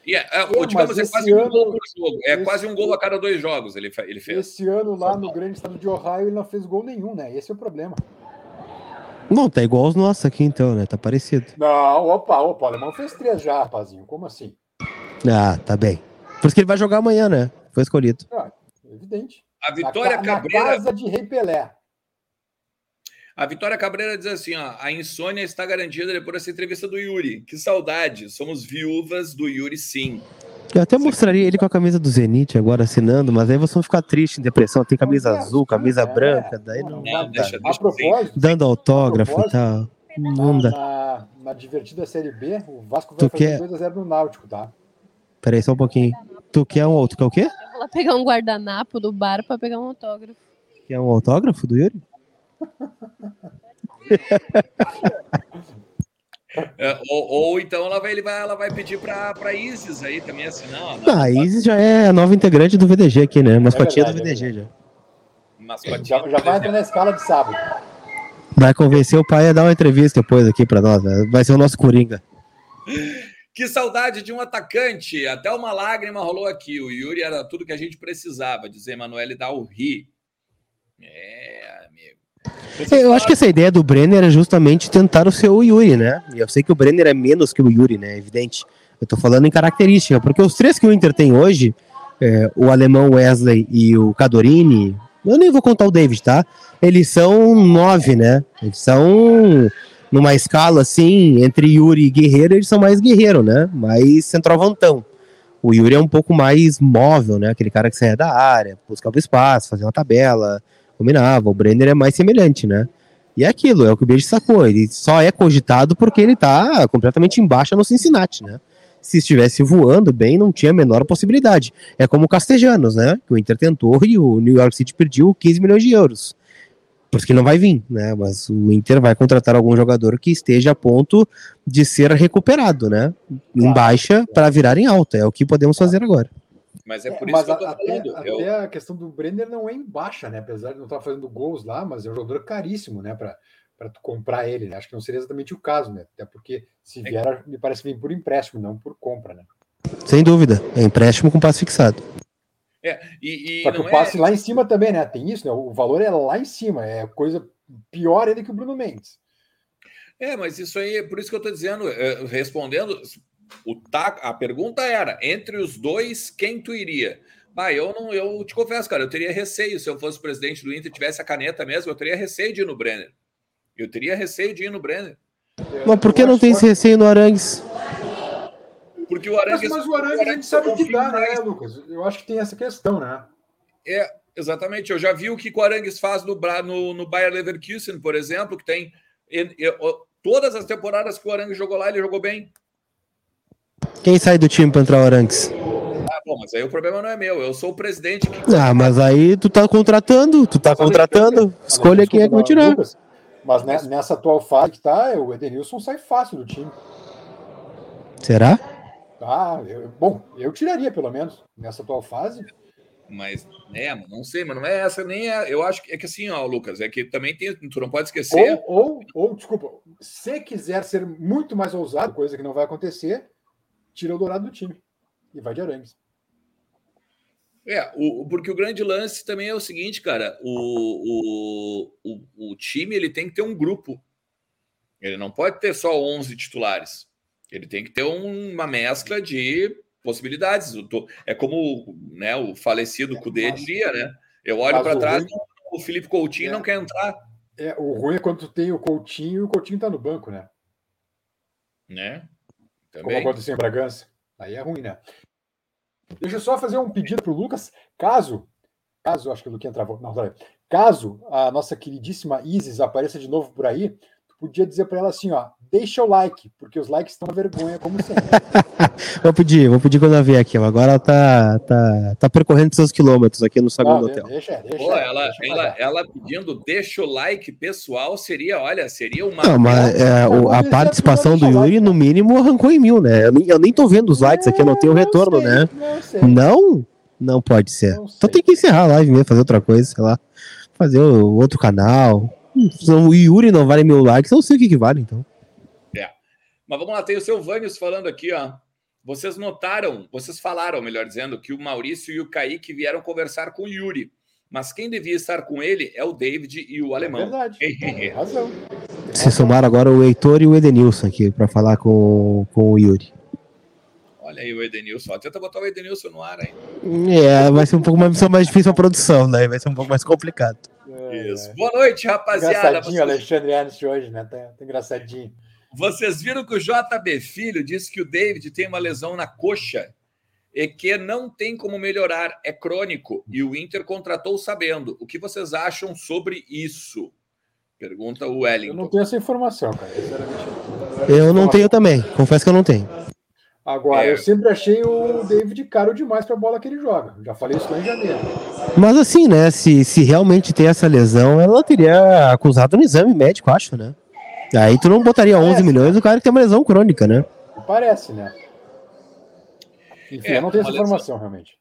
E é, é, É, digamos, é quase um ano- gol por jogo. É esse- quase um gol a cada dois jogos ele, ele fez. Esse ano lá no grande estado de Ohio ele não fez gol nenhum, né? Esse é o problema. Não, tá igual os nossos aqui então, né? Tá parecido. Não, opa, opa, o alemão fez três já, rapazinho. Como assim? Ah, tá bem. Por isso que ele vai jogar amanhã, né? Foi escolhido. Ah, evidente. A Na, Vitória na Cabreira, casa de Rei Pelé. a Vitória Cabreira diz assim, ó, a insônia está garantida depois dessa entrevista do Yuri. Que saudade, somos viúvas do Yuri sim. Eu até mostraria ele com a camisa do Zenit agora assinando, mas aí vocês vão ficar tristes em depressão. Tem camisa azul, camisa É, branca, daí não, não, deixa, dá. A deixa assim. propósito, Dando autógrafo e tal. Não na, dá. na, na divertida Série B, o Vasco vai Tu quer- fazer 2x0 no Náutico, tá? Peraí, só um pouquinho. Tu quer um tu quer o quê? Eu vou lá pegar um guardanapo do bar pra pegar um autógrafo. Quer um autógrafo do Yuri? É, ou, ou então ela vai, ele vai, ela vai pedir para pra Isis aí também assinar. ó, Ah, a Isis já é a nova integrante do VDG aqui, né? Mascotinha do verdade, é VDG já. mascotinha Já, já vai entrar na escala de sábado. Vai convencer o pai a dar uma entrevista depois aqui pra nós. né? Vai ser o nosso Coringa. Que saudade de um atacante. Até uma lágrima rolou aqui. O Yuri era tudo que a gente precisava, diz Emanuele Dalri. É. Eu acho que essa ideia do Brenner é justamente tentar o seu Yuri, né? E eu sei que o Brenner é menos que o Yuri, né? Evidente. Eu tô falando em característica, porque os três que o Inter tem hoje, é, o alemão Wesley e o Cadorini, eu nem vou contar o David, tá? Eles são nove, né? Eles são numa escala assim, entre Yuri e Guerreiro, eles são mais guerreiro, né? Mais centroavantão. O Yuri é um pouco mais móvel, né? Aquele cara que saia da área, buscava espaço, fazia uma tabela, combinava. O Brenner é mais semelhante, né? E é aquilo, é o que o Beijo sacou. Ele só é cogitado porque ele tá completamente embaixo no Cincinnati, né? Se estivesse voando bem, não tinha a menor possibilidade. É como o Castejanos, né? Que o Inter tentou e o New York City perdeu 15 milhões de euros. Por isso que não vai vir, né? Mas o Inter vai contratar algum jogador que esteja a ponto de ser recuperado, né? Em baixa para virar em alta. É o que podemos fazer agora. Mas é por É, isso que eu tô a- até, falando. até Eu- a questão do Brenner não é em baixa, né? Apesar de não estar fazendo gols lá, mas é um jogador caríssimo, né? Para tu comprar ele. né? Acho que não seria exatamente o caso, né? Até porque se vier, me parece vir por empréstimo, não por compra, né? Sem dúvida. É empréstimo com passe fixado. É, e, e Só que não o passe é, lá em cima também, né? Tem isso, né? O valor é lá em cima, é coisa pior ainda que o Bruno Mendes. é, mas isso aí, por isso que eu tô dizendo, é, respondendo, o tá, a pergunta era, entre os dois, quem tu iria? Ah, eu não, eu te confesso, cara, eu teria receio se eu fosse presidente do Inter, tivesse a caneta mesmo, eu teria receio de ir no Brenner. Eu teria receio de ir no Brenner. Mas por que Eu não tem esse receio no Arangues? Porque o Mas, Arangues... mas o Arangues a gente sabe o que dá, né, Lucas? Eu acho que tem essa questão, né? É, exatamente. Eu já vi o que o Arangues faz no, no, no Bayer Leverkusen, por exemplo, que tem... e- e- o- todas as temporadas que o Arangues jogou lá, ele jogou bem. Quem sai do time para entrar o Arangues? Ah, bom, mas aí o problema não é meu. Eu sou o presidente que... Ah, mas aí tu tá contratando, tu tá contratando. Escolha quem é que vai tirar. Mas ne- nessa atual fase que tá, o Edenilson sai fácil do time. Será? Ah, eu, bom, eu tiraria pelo menos nessa atual fase. Mas, é, não sei, mas não é essa nem é. Eu acho que é que assim, ó, Lucas, é que também tem. Tu não pode esquecer. Ou, ou, ou, desculpa, se quiser ser muito mais ousado, coisa que não vai acontecer, tira o Dourado do time e vai de Arangues. É, o, porque o grande lance também é o seguinte, cara, o, o, o, o time ele tem que ter um grupo. Ele não pode ter só 11 titulares. Ele tem que ter uma mescla de possibilidades. É como né, o falecido Cudê é, dizia, né? Eu olho para trás, ruim, o Felipe Coutinho é, não quer entrar. É, o ruim é quando tem o Coutinho e o Coutinho tá no banco, né? Né? Também. Como aconteceu em Bragança. Aí é ruim, né? Deixa eu só fazer um pedido pro Lucas. Caso, caso, acho que o Luquinha travou. Não, caso a nossa queridíssima Isis apareça de novo por aí, podia dizer para ela assim, ó, deixa o like, porque os likes estão uma vergonha, como sempre. vou pedir, vou pedir quando ela vier aqui. Agora ela tá, tá, tá percorrendo seus quilômetros aqui no segundo hotel. Deixa, deixa, Pô, ela, deixa ela, ela, pedindo deixa o like pessoal seria, olha, seria uma. Não, mas é, o, a participação do Yuri, no mínimo, arrancou em mil, né? Eu nem, eu nem tô vendo os likes aqui, eu não tenho retorno, sei, né? Não, não? Não pode ser. Não então tem que encerrar a live mesmo, fazer outra coisa, sei lá. Fazer outro canal o Yuri não vale mil likes, eu não sei o que, que vale, então. É. Mas vamos lá, tem o seu Vânios falando aqui, ó. Vocês notaram, vocês falaram, melhor dizendo, que o Maurício e o Kaique vieram conversar com o Yuri. Mas quem devia estar com ele é o David e o alemão. É verdade. Tem razão. Se somaram agora o Heitor e o Edenilson aqui para falar com, com o Yuri. Olha aí o Edenilson. Tenta botar o Edenilson no ar aí. É, vai ser um pouco mais, mais difícil a produção, né? Vai ser um pouco mais complicado. É, Isso. É. Boa noite, rapaziada. Engraçadinho Vocês... Alexandre Ernst hoje, né? Tá, tá engraçadinho. Vocês viram que o JB Filho disse que o David tem uma lesão na coxa e que não tem como melhorar, é crônico, e o Inter contratou sabendo. O que vocês acham sobre isso? Pergunta o Wellington. Eu não tenho essa informação, cara. Eu não tenho também, confesso que eu não tenho. Agora, é. eu sempre achei o David caro demais para a bola que ele joga. Já falei isso lá em janeiro. Mas assim, né? Se, se realmente tem essa lesão, ela teria acusado no exame médico, acho, né? Aí tu não botaria 11 milhões o cara que tem uma lesão crônica, né? Parece, né? Enfim, é, eu não tenho essa informação, lesão... realmente.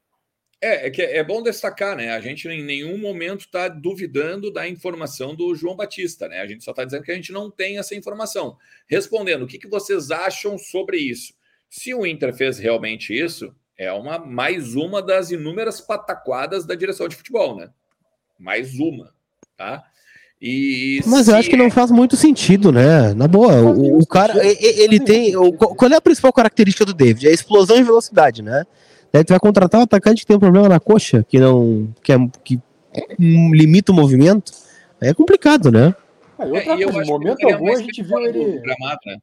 É, é que é bom destacar, né? A gente em nenhum momento está duvidando da informação do João Batista, né? A gente só está dizendo que a gente não tem essa informação. Respondendo, o que, que vocês acham sobre isso? Se o Inter fez realmente isso, é uma mais uma das inúmeras pataquadas da direção de futebol, né? Mais uma, tá? E Mas eu acho que não faz muito sentido, né? Na boa, o, o cara, ele tem. O, qual é a principal característica do David? É a explosão e velocidade, né? Daí tu vai contratar um atacante que tem um problema na coxa, que não. que, é, que limita o movimento. Aí é complicado, né? Ah, e outra é, coisa, em momento algum a gente viu ele. Gramado, né?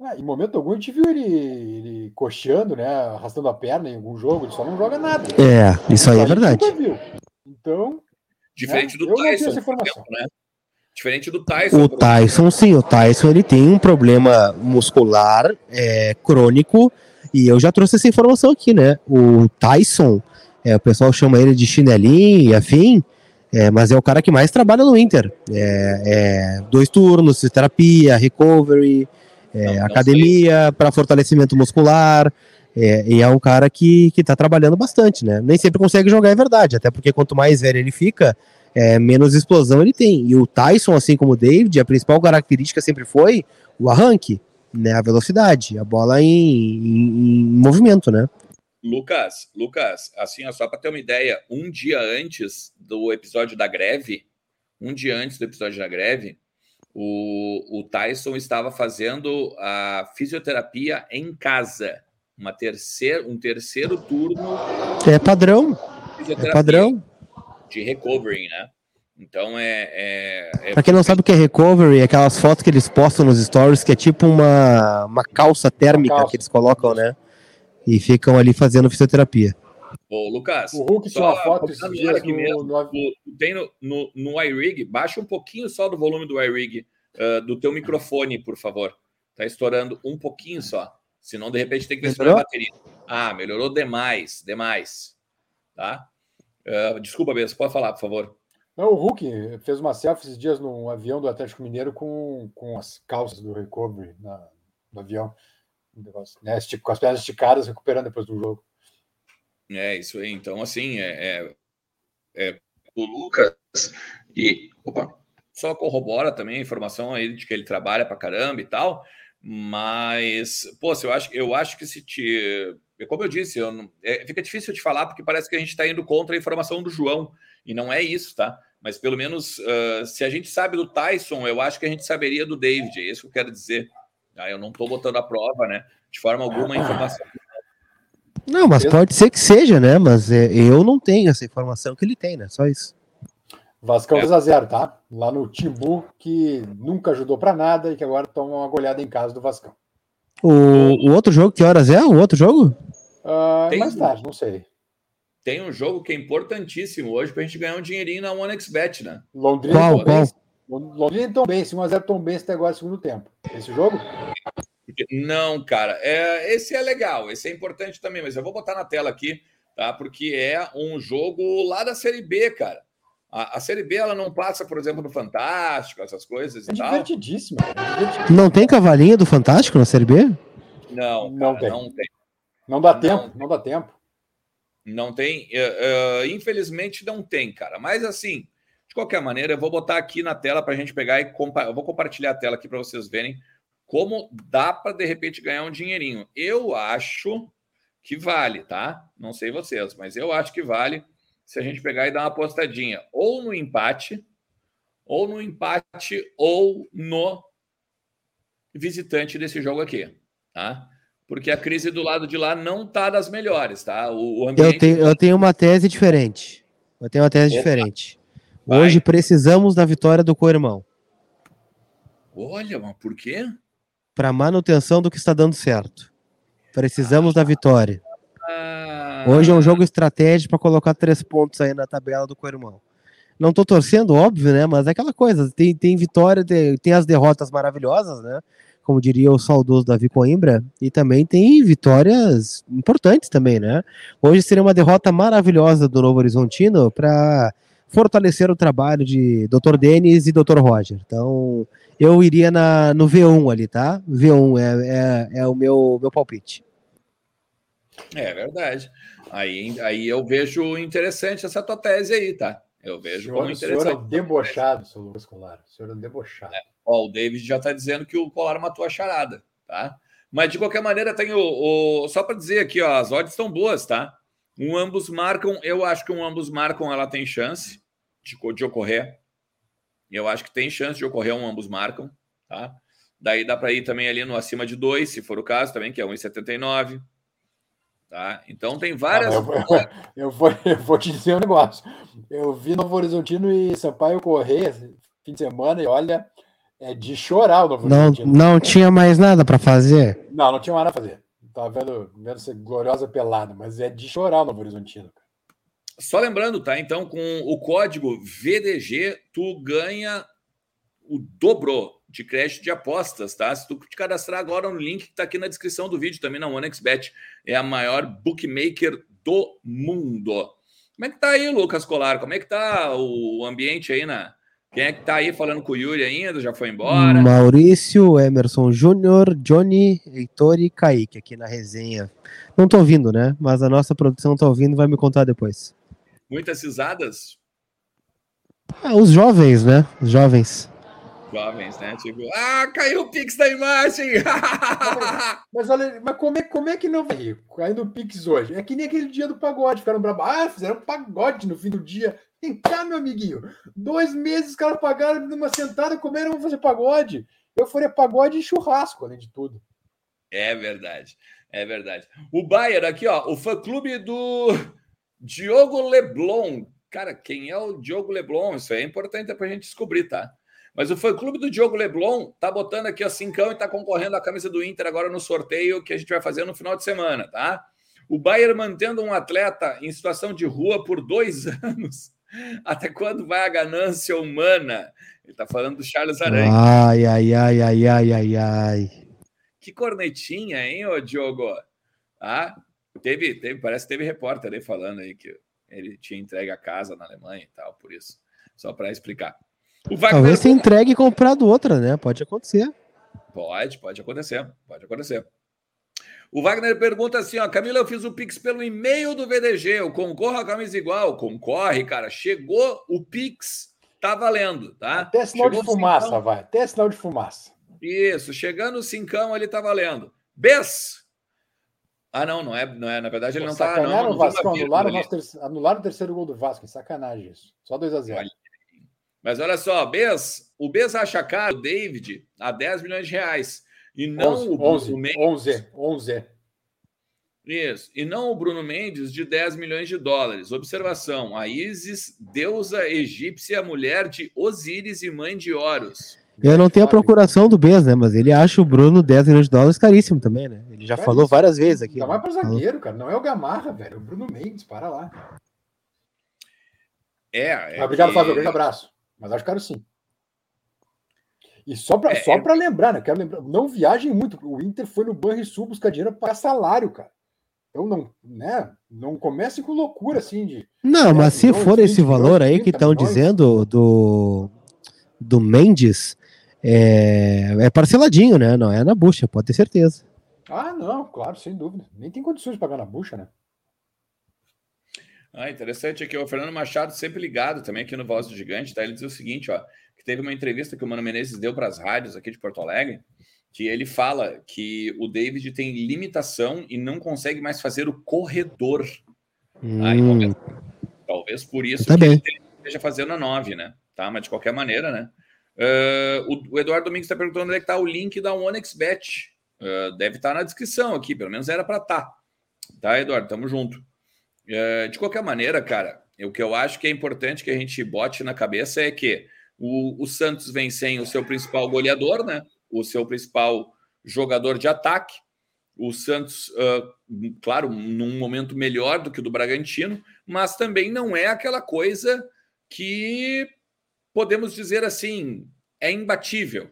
Ah, em momento algum a gente viu ele, ele coxeando, né? Arrastando a perna em algum jogo, ele só não joga nada. É, isso aí é verdade. Então. Diferente né? do Tyson, exemplo, né? Diferente do Tyson. O Tyson, sim, o Tyson ele tem um problema muscular é, crônico. E eu já trouxe essa informação aqui, né? O Tyson, é, o pessoal chama ele de chinelinho e afim. É, mas é o cara que mais trabalha no Inter. É, é dois turnos, terapia, recovery, é, não, academia para fortalecimento muscular. É, e é um cara que, que tá trabalhando bastante, né? Nem sempre consegue jogar, é verdade. Até porque quanto mais velho ele fica, é, menos explosão ele tem. E o Tyson, assim como o David, a principal característica sempre foi o arranque, né? A velocidade, a bola em, em, em movimento, né? Lucas, Lucas, assim, só para ter uma ideia, um dia antes do episódio da greve, um dia antes do episódio da greve, o, o Tyson estava fazendo a fisioterapia em casa. Uma terceira, um terceiro turno. É padrão. É padrão. De recovery, né? Então é. é, é... Pra quem não sabe o que é recovery, é aquelas fotos que eles postam nos stories, que é tipo uma, uma calça térmica uma calça. que eles colocam, né? E ficam ali fazendo fisioterapia. Ô, Lucas, o Hulk tinha uma foto esses dias aqui no, mesmo, no... tem no, no, no iRig, baixa um pouquinho só do volume do iRig uh, do teu microfone, por favor. Tá estourando um pouquinho só. Senão, de repente, tem que ver se a bateria. Ah, melhorou demais, demais. Tá? Uh, desculpa, Bessa, pode falar, por favor. Não, o Hulk fez uma selfie esses dias num avião do Atlético Mineiro com, com as calças do recovery na, no avião. né, com as pernas esticadas, recuperando depois do jogo. É, isso aí. Então, assim, é, é, é o Lucas e opa, só corrobora também a informação aí de que ele trabalha pra caramba e tal, mas, pô, eu acho, eu acho que se te. Como eu disse, eu não, é, fica difícil de falar porque parece que a gente está indo contra a informação do João, e não é isso, tá? Mas pelo menos, uh, se a gente sabe do Tyson, eu acho que a gente saberia do David, é isso que eu quero dizer. Ah, eu não estou botando a prova, né? De forma alguma, a informação. Não, mas pode ser que seja, né? Mas é, eu não tenho essa informação que ele tem, né? Só isso. Vascão 2x0, tá? Lá no Timbu, que nunca ajudou para nada e que agora toma uma goleada em casa do Vascão. O, o outro jogo, que horas é? O outro jogo? Uh, mais tarde, não sei. Tem um jogo que é importantíssimo hoje pra gente ganhar um dinheirinho na OneXBet, né? Londrina qual, qual? Londrina e Tom Benz, 1x0 Tom Benz até agora segundo tempo. Esse jogo? Não, cara. É, esse é legal, esse é importante também, mas eu vou botar na tela aqui, tá? Porque é um jogo lá da Série B, cara. A, a, Série B ela não passa, por exemplo, no Fantástico, essas coisas é e divertidíssimo, tal. É divertidíssimo. Não tem cavalinho do Fantástico na Série B? Não, não, tem. não tem. Não dá não tempo, tem. não dá tempo. Não tem. Uh, uh, infelizmente não tem, cara. Mas assim, de qualquer maneira, eu vou botar aqui na tela para a gente pegar e compa eu vou compartilhar a tela aqui para vocês verem como dá para de repente ganhar um dinheirinho. Eu acho que vale, tá? Não sei vocês, mas eu acho que vale se a gente pegar e dar uma apostadinha ou no empate, ou no empate, ou no visitante desse jogo aqui, tá? Porque a crise do lado de lá não tá das melhores, tá? O, o ambiente... eu, tenho, eu tenho uma tese diferente. Eu tenho uma tese Opa. diferente. Hoje Vai. precisamos da vitória do co-irmão. Olha, mas por quê? Para manutenção do que está dando certo. Precisamos da vitória. Hoje é um jogo estratégico para colocar três pontos aí na tabela do co-irmão. Não tô torcendo, óbvio, né? Mas é aquela coisa, tem, tem vitória, tem, tem as derrotas maravilhosas, né? Como diria o saudoso Davi Coimbra, e também tem vitórias importantes também, né? Hoje seria uma derrota maravilhosa do Novo Horizontino para fortalecer o trabalho de Dr. Denis e Dr. Roger. Então, eu iria na, no V1 ali, tá? V1 é, é, é o meu, meu palpite. É verdade. Aí, aí eu vejo interessante essa tua tese aí, tá? Eu vejo senhor, como interessante. O senhor é debochado, seu Lucas Colar. O senhor é debochado. É. Ó, o David já está dizendo que o Colar matou a charada, tá? Mas de qualquer maneira, tem o. o... Só para dizer aqui, ó, as odds estão boas, tá? Um ambos marcam, eu acho que um ambos marcam, ela tem chance de, de ocorrer. Eu acho que tem chance de ocorrer um ambos marcam, tá? Daí dá para ir também ali no acima de 2, se for o caso, também, que é 1,79. Tá? Então tem várias. Ah, eu, vou, eu, vou, eu, vou, te dizer um negócio. Eu vi Novo Horizontino e Sampaio correr fim de semana e olha, é de chorar o Novo não, Horizontino. Não tinha mais nada para fazer? Não, não tinha mais nada para fazer. Tava vendo, vendo essa gloriosa pelada, mas é de chorar o Novo Horizontino. Só lembrando, tá? Então, com o código VDG, tu ganha o dobro de crédito de apostas, tá? Se tu te cadastrar agora no link que está aqui na descrição do vídeo, também na OneXBet, é a maior bookmaker do mundo. Como é que tá aí, Lucas Colar? Como é que tá o ambiente aí na. Quem é que tá aí falando com o Yuri ainda? Já foi embora? Maurício, Emerson Júnior, Johnny, Heitor e Kaique aqui na resenha. Não tô ouvindo, né? Mas a nossa produção tá ouvindo vai me contar depois. Muitas risadas? Ah, os jovens, né? Os jovens jovens, né? Tipo, ah, caiu o Pix da imagem! mas olha, mas como é, como é que não vai cair no Pix hoje? É que nem aquele dia do pagode, ficaram bravos. Ah, fizeram pagode no fim do dia. Vem cá, meu amiguinho. Dois meses os caras pagaram numa sentada, comeram, vão fazer pagode. Eu faria pagode e churrasco, além de tudo. É verdade, é verdade. O Bayer aqui, ó, o fã-clube do Diogo Leblon. Cara, quem é o Diogo Leblon? Isso é importante para a gente descobrir, tá? Mas o fã-clube do Diogo Leblon tá botando aqui a cincão e tá concorrendo à camisa do Inter agora no sorteio que a gente vai fazer no final de semana, tá? O Bayern mantendo um atleta em situação de rua por dois anos. Até quando vai a ganância humana? Ele tá falando do Charles Aranha. Ai, ai, ai, ai, ai, ai, ai. Que cornetinha, hein, ô Diogo? Ah, teve, teve, parece que teve repórter aí falando aí que ele tinha entregue a casa na Alemanha e tal, por isso. Só para explicar. Wagner... Talvez você entregue e comprado outra, né? Pode acontecer. Pode, pode acontecer. Pode acontecer. O Wagner pergunta assim: ó, Camila, eu fiz o Pix pelo e-mail do VDG, eu concorro a camisa igual. Concorre, cara. Chegou o Pix, tá valendo, tá? Até sinal Chegou de fumaça, cincão. vai. Até sinal de fumaça. Isso, chegando o cincão, ele tá valendo. Bes! Ah, não, não é, não é. Na verdade, ele Pô, não tá. Não, não, o Vasco, anularam, o terceiro, anularam o terceiro gol do Vasco. Sacanagem isso. Só 2x0. Mas olha só, Bes, o Bes acha caro o David a 10 milhões de reais. E não 11, o Bruno 11, Mendes. 11, 11. Isso. E não o Bruno Mendes de 10 milhões de dólares. Observação: a Isis, deusa egípcia, mulher de Osíris e mãe de Horus. Eu não tenho a procuração do Bez, né? Mas ele acha o Bruno 10 milhões de dólares caríssimo também, né? Ele já caríssimo. falou várias vezes aqui. Não é para zagueiro, cara. Não é o Gamarra, velho. É o Bruno Mendes, para lá. É. é Obrigado, que... Fábio. Um grande abraço. Mas acho caro sim. E só para é, só é... lembrar, né? Quero lembrar, não viajem muito. O Inter foi no Banrisul buscar dinheiro para salário, cara. Então não, né? Não comece com loucura assim de. Não, né, mas se for esse valor aí que estão dizendo do do Mendes, é, é parceladinho, né? Não é na bucha, pode ter certeza. Ah, não, claro, sem dúvida. Nem tem condições de pagar na bucha, né? Ah, interessante aqui, o Fernando Machado sempre ligado também aqui no Voz do Gigante, tá? Ele diz o seguinte, ó, que teve uma entrevista que o Mano Menezes deu para as rádios aqui de Porto Alegre, que ele fala que o David tem limitação e não consegue mais fazer o corredor. Hum. Aí, talvez, talvez, por isso tá que bem. ele esteja fazendo a 9, né? Tá? Mas de qualquer maneira, né? Uh, o, Eduardo Domingos está perguntando onde é está o link da OneXBet. Uh, deve estar tá na descrição aqui, pelo menos era para estar. Tá. tá, Eduardo? Tamo junto. Uh, de qualquer maneira, cara, o que eu acho que é importante que a gente bote na cabeça é que o, o Santos vem sem o seu principal goleador, né? O seu principal jogador de ataque. O Santos, uh, claro, num momento melhor do que o do Bragantino, mas também não é aquela coisa que podemos dizer assim, é imbatível.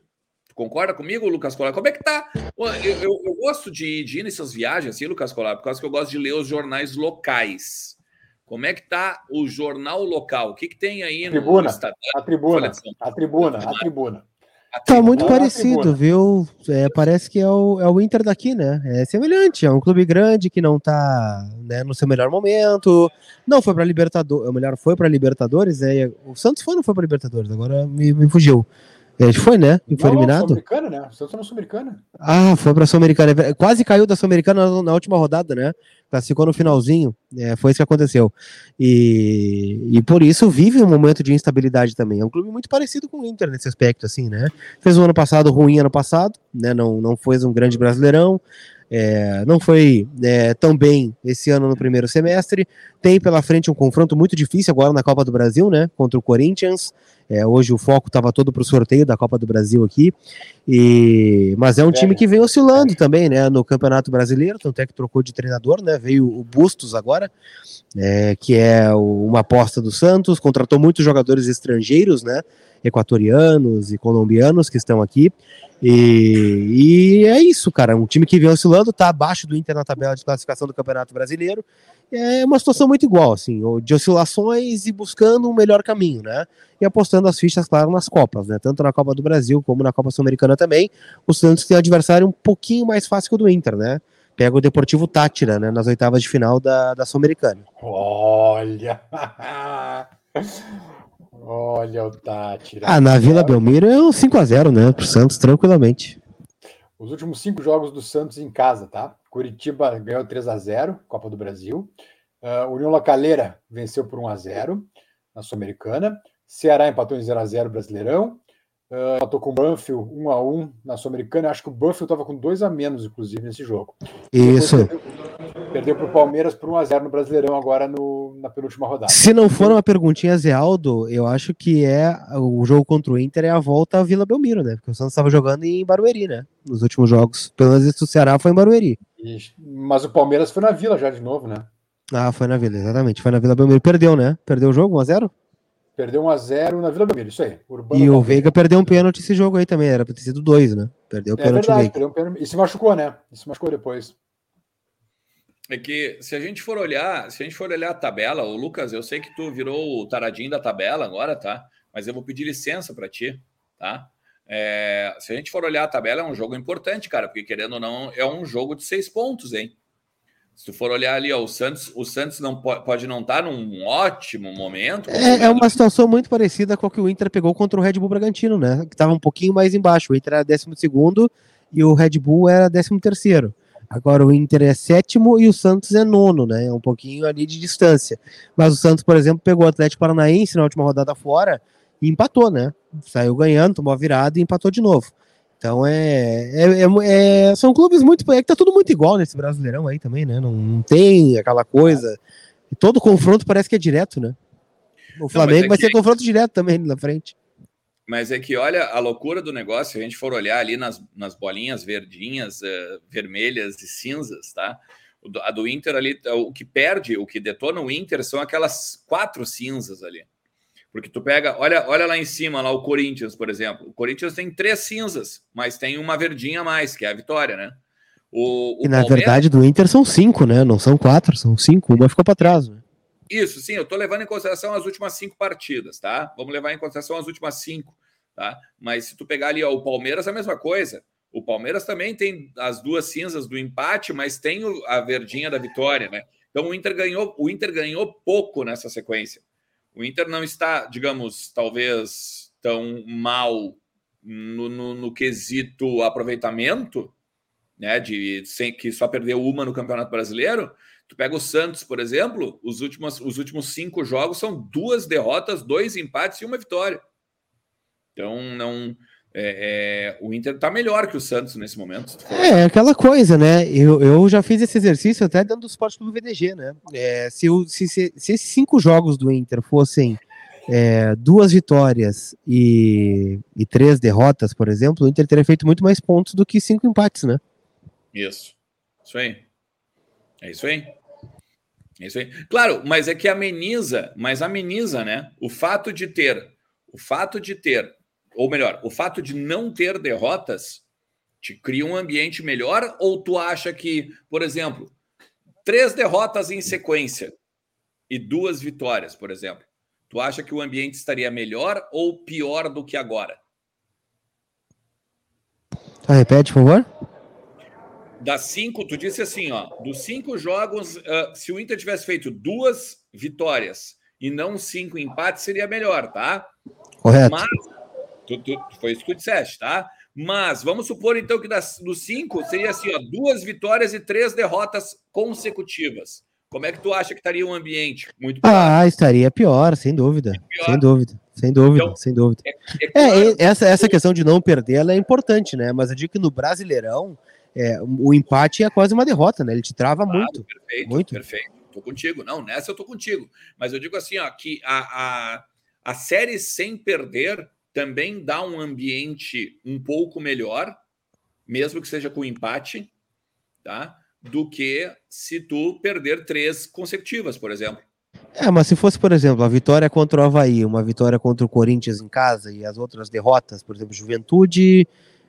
Concorda comigo, Lucas Colar? Como é que tá? Eu, eu, eu gosto de, de, ir nessas viagens, assim, Lucas Colar, por causa que eu gosto de ler os jornais locais. Como é que tá o jornal local? O que, que tem aí no tribuna, A tribuna, a tribuna, a tribuna. Tá muito parecido, viu? É, parece que é o, é o Inter daqui, né? É semelhante, é um clube grande que não tá né, no seu melhor momento. Não foi para Libertadores, ou melhor, foi para Libertadores, né? O Santos foi ou não foi para Libertadores? Agora me, me fugiu. Ele foi, né? E foi não, eliminado. Sul-Americana, né? Santos Sul-Americana. Ah, foi para Sul-Americana. É quase caiu da Sul-Americana na, última rodada, né? Classificou no finalzinho. É, foi isso que aconteceu. E, e por isso vive um momento de instabilidade também. É um clube muito parecido com o Inter nesse aspecto, assim, né? Fez o um ano passado ruim ano passado, né? Não, não foi um grande brasileirão. É, não foi é, tão bem esse ano no primeiro semestre. Tem pela frente um confronto muito difícil agora na Copa do Brasil, né? Contra o Corinthians. É, hoje o foco estava todo para o sorteio da Copa do Brasil aqui. E, mas é um time que vem oscilando também, né? No Campeonato Brasileiro, tanto é que trocou de treinador, né? Veio o Bustos agora, é, que é uma aposta do Santos, contratou muitos jogadores estrangeiros, né? Equatorianos e colombianos que estão aqui. E, e, é isso, cara. Um time que vem oscilando, tá abaixo do Inter na tabela de classificação do Campeonato Brasileiro. É uma situação muito igual, assim, de oscilações e buscando um melhor caminho, né? E apostando as fichas, claro, nas Copas, né? Tanto na Copa do Brasil como na Copa Sul-Americana também. O Santos tem um adversário um pouquinho mais fácil que o do Inter, né? Pega o Deportivo Tátira, né? Nas oitavas de final da, da Sul-Americana. Olha! Olha o Tati. Ah, na Vila Belmiro é um 5x0, né? Pro Santos, tranquilamente. Os últimos cinco jogos do Santos em casa, tá? Curitiba ganhou 3 x 0 Copa do Brasil. Uh, União Lacaleira venceu por 1 x 0 na Sul-Americana. Ceará empatou em 0 x 0 Brasileirão. Uh, empatou com o Banfield 1 x 1 na Sul-Americana. Acho que o Banfield estava com 2 a menos, inclusive, nesse jogo. Isso. Perdeu para o Palmeiras por 1x0 no Brasileirão agora no, na penúltima rodada. Se não for uma perguntinha, Zé Aldo, eu acho que é o jogo contra o Inter é a volta à Vila Belmiro, né? Porque o Santos estava jogando em Barueri, né? Nos últimos jogos. Pelo menos o Ceará foi em Barueri. Mas o Palmeiras foi na Vila já de novo, né? Ah, foi na Vila, exatamente. Foi na Vila Belmiro. Perdeu, né? Perdeu o jogo 1x0? Perdeu 1x0 na Vila Belmiro, isso aí. Urbano e o Veiga perdeu um pênalti esse jogo aí também, era pra ter sido dois, né? Perdeu o é pênalti. Verdade, perdeu um pênalti. E se machucou, né? E se machucou depois é que se a gente for olhar, se a gente for olhar a tabela, o Lucas, eu sei que tu virou o taradinho da tabela agora, tá? Mas eu vou pedir licença para ti, tá? É, se a gente for olhar a tabela, é um jogo importante, cara, porque querendo ou não, é um jogo de seis pontos, hein? Se tu for olhar ali, ó, o Santos, o Santos não pode, pode não estar tá num ótimo momento. É, é, uma situação muito parecida com a que o Inter pegou contra o Red Bull Bragantino, né? Que estava um pouquinho mais embaixo. O Inter era 12 e o Red Bull era 13 terceiro. Agora o Inter é sétimo e o Santos é nono, né? É um pouquinho ali de distância. Mas o Santos, por exemplo, pegou o Atlético Paranaense na última rodada fora e empatou, né? Saiu ganhando, tomou a virada e empatou de novo. Então é, é, é, é são clubes muito. É que tá tudo muito igual nesse Brasileirão aí também, né? Não, não tem aquela coisa. E todo confronto parece que é direto, né? O Flamengo não, é vai ser confronto direto também na frente. Mas é que olha a loucura do negócio, se a gente for olhar ali nas, nas bolinhas verdinhas, uh, vermelhas e cinzas, tá? A do Inter ali, o que perde, o que detona o Inter são aquelas quatro cinzas ali. Porque tu pega, olha, olha lá em cima, lá o Corinthians, por exemplo. O Corinthians tem três cinzas, mas tem uma verdinha a mais, que é a vitória, né? O, o e na Palmeiras... verdade do Inter são cinco, né? Não são quatro, são cinco. Uma ficou para trás. Né? Isso, sim, eu tô levando em consideração as últimas cinco partidas, tá? Vamos levar em consideração as últimas cinco, tá? Mas se tu pegar ali ó, o Palmeiras, é a mesma coisa. O Palmeiras também tem as duas cinzas do empate, mas tem a verdinha da vitória, né? Então o Inter ganhou, o Inter ganhou pouco nessa sequência. O Inter não está, digamos, talvez tão mal no, no, no quesito aproveitamento, né? De sem que só perdeu uma no Campeonato Brasileiro. Tu pega o Santos, por exemplo, os últimos, os últimos cinco jogos são duas derrotas, dois empates e uma vitória. Então não é, é, o Inter tá melhor que o Santos nesse momento. É, aquela coisa, né? Eu, eu já fiz esse exercício até dentro do esporte do VDG, né? É, se, o, se, se, se, esses cinco jogos do Inter fossem é, duas vitórias e, e três derrotas, por exemplo, o Inter teria feito muito mais pontos do que cinco empates, né? Isso. Isso aí. É isso aí. É isso aí. Claro, mas é que ameniza, mas ameniza, né? O fato de ter, o fato de ter ou melhor, o fato de não ter derrotas te cria um ambiente melhor? Ou tu acha que, por exemplo, três derrotas em sequência e duas vitórias, por exemplo, tu acha que o ambiente estaria melhor ou pior do que agora? Ah, repete, por favor. Das cinco, tu disse assim, ó, dos cinco jogos, uh, se o Inter tivesse feito duas vitórias e não cinco empates, seria melhor, tá? Correto. Mas Tu, tu, foi isso que tu disseste, tá? Mas vamos supor então que das, dos cinco seria assim: ó, duas vitórias e três derrotas consecutivas. Como é que tu acha que estaria o ambiente? Muito pior. Ah, estaria pior, sem dúvida. Pior. Sem dúvida. Sem dúvida, então, sem dúvida. É, é, é claro. é, essa, essa questão de não perder ela é importante, né? Mas eu digo que no Brasileirão é, o empate é quase uma derrota, né? Ele te trava claro, muito. Perfeito, muito. perfeito. Tô contigo. Não, nessa eu tô contigo. Mas eu digo assim, ó, que a, a, a série sem perder também dá um ambiente um pouco melhor, mesmo que seja com empate, tá? Do que se tu perder três consecutivas, por exemplo. É, mas se fosse, por exemplo, a vitória contra o Havaí, uma vitória contra o Corinthians em casa e as outras derrotas, por exemplo, Juventude,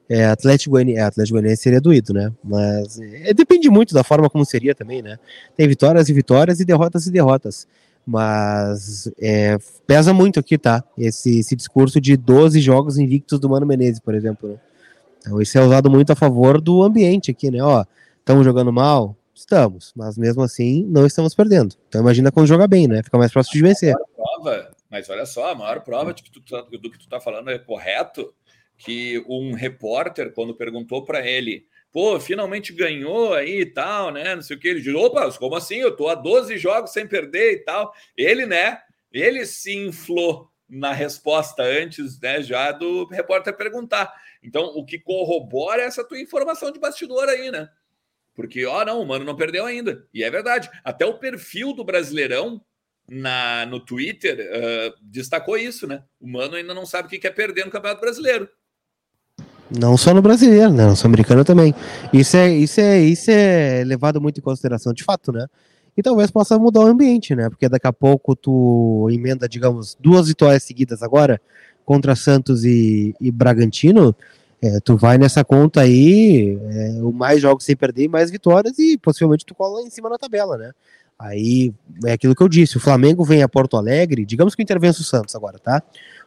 é, Atlético Goianiense, é, Atlético Goianiense seria doído, né? Mas é, depende muito da forma como seria também, né? Tem vitórias e vitórias e derrotas e derrotas. Mas é, pesa muito aqui, tá? Esse, esse discurso de 12 jogos invictos do Mano Menezes, por exemplo. Né? Então, isso é usado muito a favor do ambiente aqui, né? Ó, estamos jogando mal? Estamos, mas mesmo assim não estamos perdendo. Então imagina quando joga bem, né? Fica mais próximo de vencer. Prova, mas olha só, a maior prova de que tu, tá, do que tu tá falando é correto, que um repórter, quando perguntou para ele pô, finalmente ganhou aí e tal, né? Não sei o que. Ele disse, opa, como assim? Eu tô a 12 jogos sem perder e tal. Ele, né? Ele se inflou na resposta antes, né, já do repórter perguntar. Então, o que corrobora é essa tua informação de bastidor aí, né? Porque, ó, não, o Mano não perdeu ainda. E é verdade. Até o perfil do Brasileirão na, no Twitter uh, destacou isso, né? O Mano ainda não sabe o que é perder no Campeonato Brasileiro. Não só no brasileiro, né? No sul-americano também. Isso é, isso, é, isso é levado muito em consideração de fato, né? E talvez possa mudar o ambiente, né? Porque daqui a pouco tu emenda, digamos, duas vitórias seguidas agora contra Santos e, e Bragantino. É, tu vai nessa conta aí, é, o mais jogos sem perder, mais vitórias e possivelmente tu cola em cima na tabela, né? Aí é aquilo que eu disse: o Flamengo vem a Porto Alegre, digamos que o o Santos agora, tá?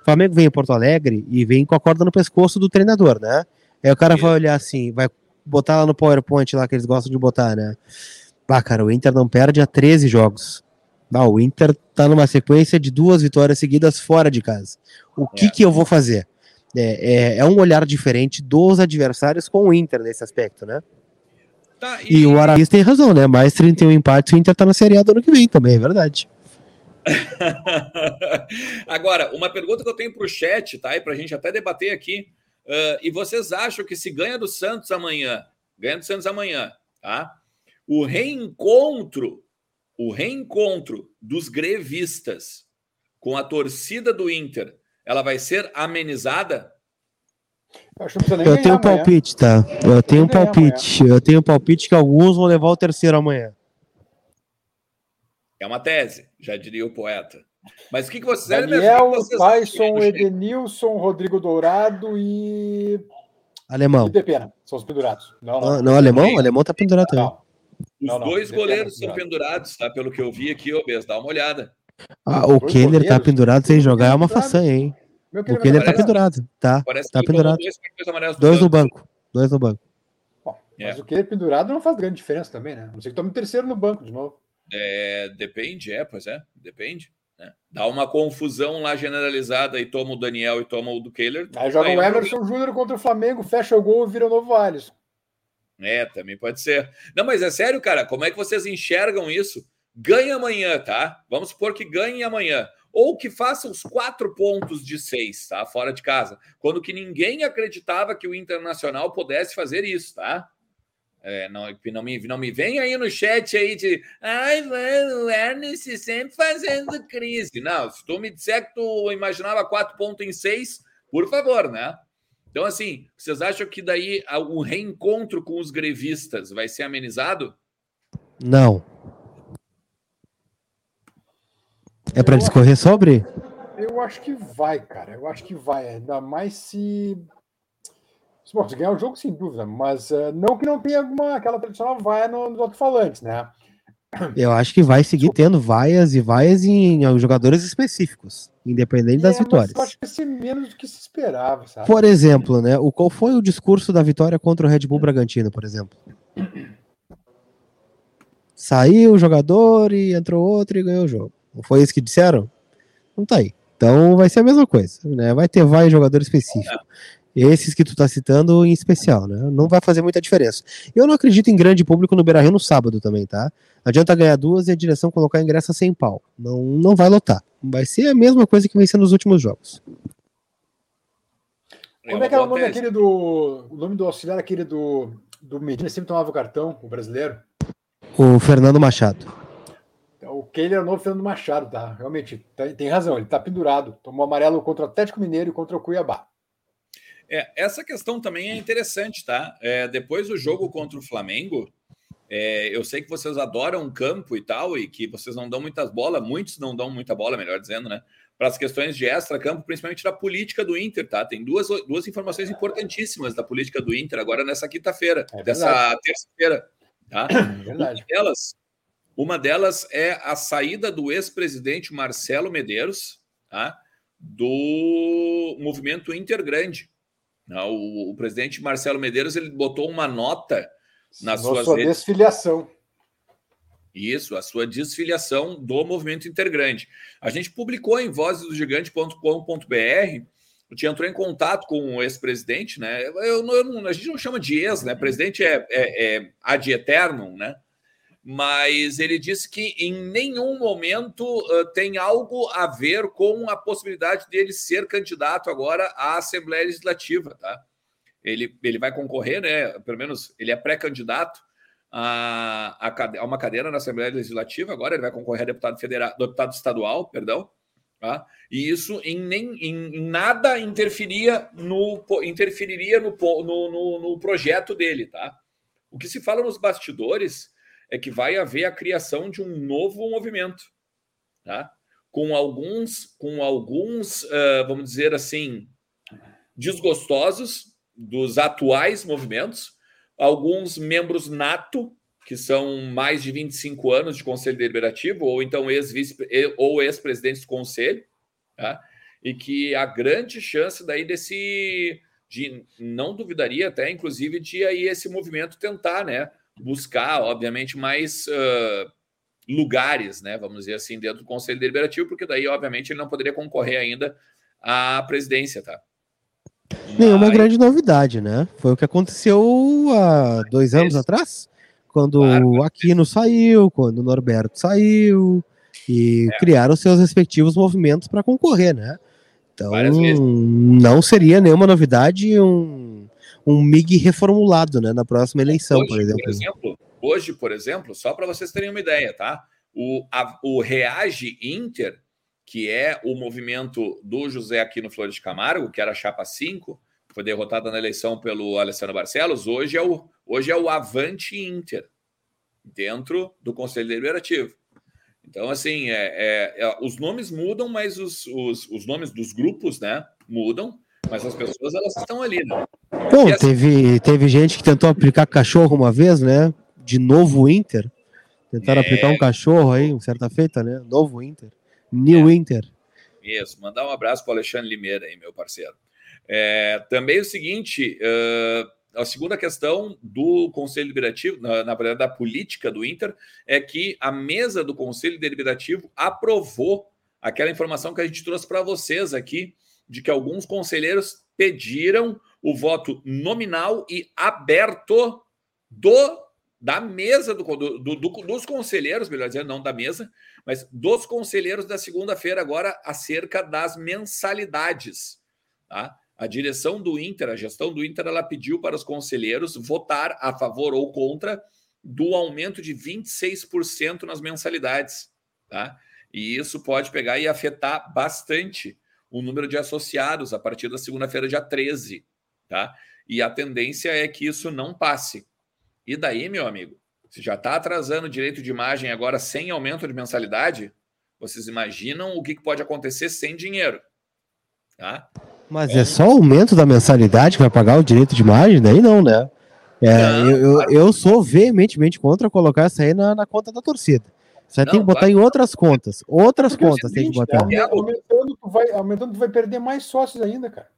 O Flamengo vem a Porto Alegre e vem com a corda no pescoço do treinador, né? Aí o cara vai olhar assim, vai botar lá no PowerPoint lá que eles gostam de botar, né? Ah, cara, o Inter não perde há 13 jogos. Ah, o Inter tá numa sequência de duas vitórias seguidas fora de casa. O que, é. que eu vou fazer? É, é, é, um olhar diferente dos adversários com o Inter nesse aspecto, né? Tá, e... e... o Araís tem razão, né? Mais 31 empates o Inter tá na Série A do ano que vem também, é verdade. Agora, uma pergunta que eu tenho para o chat, tá? E para a gente até debater aqui. Uh, e vocês acham que se ganha do Santos amanhã, ganha do Santos amanhã, tá? O reencontro, o reencontro dos grevistas com a torcida do Inter, ela vai ser amenizada? Eu tenho um palpite, tá? Eu tenho um palpite. Eu tenho um palpite que alguns vão levar o terceiro amanhã. É uma tese, já diria o poeta. Mas o que, que vocês... Daniel, vocês Tyson, Edenilson, Rodrigo Dourado e... Alemão. E Depena, são os pendurados. Não, não. não, não alemão? O alemão tá pendurado também. Não. Os não, dois goleiros são pendurados, tá? Pelo que eu vi aqui, ô Bess, dá uma olhada. Ah, o Keller tá pendurado sem jogar é uma façanha, hein? o Keller tá pendurado, tá? Parece tá pendurado. Dois, dois no banco. Dois no banco. Bom, é. mas o Keller pendurado não faz grande diferença também, né? Não sei que tome terceiro no banco de novo. É, depende, é, pois é, depende. Né? Dá uma confusão lá generalizada e toma o Daniel e toma o do Keller. Aí joga o Emerson Júnior contra o Flamengo, fecha o gol e vira o novo Alisson. É, também pode ser. Não, mas é sério, cara, como é que vocês enxergam isso? Ganha amanhã, tá? Vamos supor que ganhe amanhã. Ou que faça os quatro pontos de seis, tá? Fora de casa. Quando que ninguém acreditava que o Internacional pudesse fazer isso, tá? É, não, não, me, não me vem aí no chat aí de ai, mano, o Ernest sempre fazendo crise. Não, se tu me disser que tu imaginava quatro pontos em seis, por favor, né? Então, assim, vocês acham que daí o reencontro com os grevistas vai ser amenizado? Não. É para discorrer sobre? Eu acho que vai, cara. Eu acho que vai. Ainda mais se Bom, se ganhar o jogo, sem dúvida, mas uh, não que não tenha alguma, aquela tradicional vaia no, nos alto-falantes, né? Eu acho que vai seguir tendo vaias e vaias em, em jogadores específicos, independente das é, vitórias. eu acho que vai ser menos do que se esperava, sabe? Por exemplo, né? O, qual foi o discurso da vitória contra o Red Bull Bragantino, por exemplo? Saiu o jogador e entrou outro e ganhou o jogo. Não foi isso que disseram? Não tá aí. Então vai ser a mesma coisa, né? Vai ter vai jogador específico. Esses que tu tá citando em especial, né? Não vai fazer muita diferença. Eu não acredito em grande público no Beira-Rio no sábado também, tá? Adianta ganhar duas e a direção colocar ingresso sem pau. Não, não vai lotar. Vai ser a mesma coisa que vem sendo nos últimos jogos. Como é que era o nome daquele do. O nome do auxiliar aquele do, do Medina sempre tomava o cartão, o brasileiro? O Fernando Machado. O Keiler é o novo Fernando Machado, tá? Realmente, tem, tem razão, ele tá pendurado. Tomou amarelo contra o Atlético Mineiro e contra o Cuiabá. É, essa questão também é interessante, tá? É, depois do jogo contra o Flamengo, é, eu sei que vocês adoram campo e tal, e que vocês não dão muitas bolas, muitos não dão muita bola, melhor dizendo, né? Para as questões de extra-campo, principalmente da política do Inter, tá? Tem duas, duas informações importantíssimas da política do Inter agora nessa quinta-feira, é dessa terça-feira, tá? É uma delas, uma delas é a saída do ex-presidente Marcelo Medeiros, tá? Do movimento Intergrande. O, o, presidente Marcelo Medeiros ele botou uma nota na sua redes. desfiliação. Isso, a sua desfiliação do movimento Intergrande. A gente publicou em vozesdogigante.com.br. A gente entrou em contato com o ex-presidente, né? Eu, eu, a gente não chama de ex, né? Presidente é, é, é ad eternum, né? Mas ele disse que em nenhum momento uh, tem algo a ver com a possibilidade dele ser candidato agora à Assembleia Legislativa, tá? Ele, ele vai concorrer, né? Pelo menos ele é pré-candidato a, a, a, uma cadeira na Assembleia Legislativa, agora ele vai concorrer a deputado federal, deputado estadual, perdão, tá? E isso em, nem, em, nada interferia no, interferiria no, no, no, no projeto dele, tá? O que se fala nos bastidores é que vai haver a criação de um novo movimento, tá? com alguns, com alguns uh, vamos dizer assim, desgostosos dos atuais movimentos, alguns membros nato que são mais de 25 anos de conselho deliberativo, ou então ex-vice ou ex-presidentes do conselho, tá? e que a grande chance daí desse de não duvidaria até, inclusive, de aí esse movimento tentar, né, buscar, obviamente, mais uh, lugares, né, vamos dizer assim, dentro do Conselho Deliberativo, porque daí, obviamente, ele não poderia concorrer ainda à presidência, tá? Nenhuma Mas... grande novidade, né? Foi o que aconteceu há dois anos Esse... atrás, quando claro, o Aquino saiu, quando o Norberto saiu, e é. criaram seus respectivos movimentos para concorrer, né? Então, não seria nenhuma novidade um, um MIG reformulado né, na próxima eleição, hoje, por exemplo. Por exemplo. Hoje, por exemplo, só para vocês terem uma ideia, tá? O, a, o Reage Inter, que é o movimento do José Aquino Flores de Camargo, que era a chapa 5, foi derrotada na eleição pelo Alessandro Barcelos, hoje é o, hoje é o Avante Inter, dentro do Conselho Deliberativo. Então, assim, é, é, é, os nomes mudam, mas os, os, os, nomes dos grupos, né, mudam, mas as pessoas, elas estão ali, né? Bom, assim, teve, teve gente que tentou aplicar cachorro uma vez, né? De novo Inter. Tentaram é... aplicar um cachorro aí, certa feita, né? Novo Inter. New é. Inter. Isso, mandar um abraço para o Alexandre Limeira aí, meu parceiro. É, também o seguinte, uh, a segunda questão do Conselho Deliberativo, na, na verdade, da política do Inter, é que a mesa do Conselho Deliberativo aprovou aquela informação que a gente trouxe para vocês aqui, de que alguns conselheiros pediram o voto nominal e aberto do da mesa do, do, do, dos conselheiros, melhor dizendo, não da mesa, mas dos conselheiros da segunda-feira agora acerca das mensalidades, tá? A direção do Inter, a gestão do Inter, ela pediu para os conselheiros votar a favor ou contra do aumento de 26% nas mensalidades, tá? E isso pode pegar e afetar bastante o número de associados a partir da segunda-feira, dia 13, tá? E a tendência é que isso não passe. E daí, meu amigo, se já está atrasando o direito de imagem agora sem aumento de mensalidade, vocês imaginam o que pode acontecer sem dinheiro, tá? Mas é só o aumento da mensalidade que vai pagar o direito de imagem? Daí não, né? É, não, eu, eu, eu, sou veementemente contra colocar essa aí na, na conta da torcida. Você não, tem que botar em outras contas. Outras Porque contas é tem que botar. É, aumentando, tu vai, aumentando, tu vai perder mais sócios ainda, cara.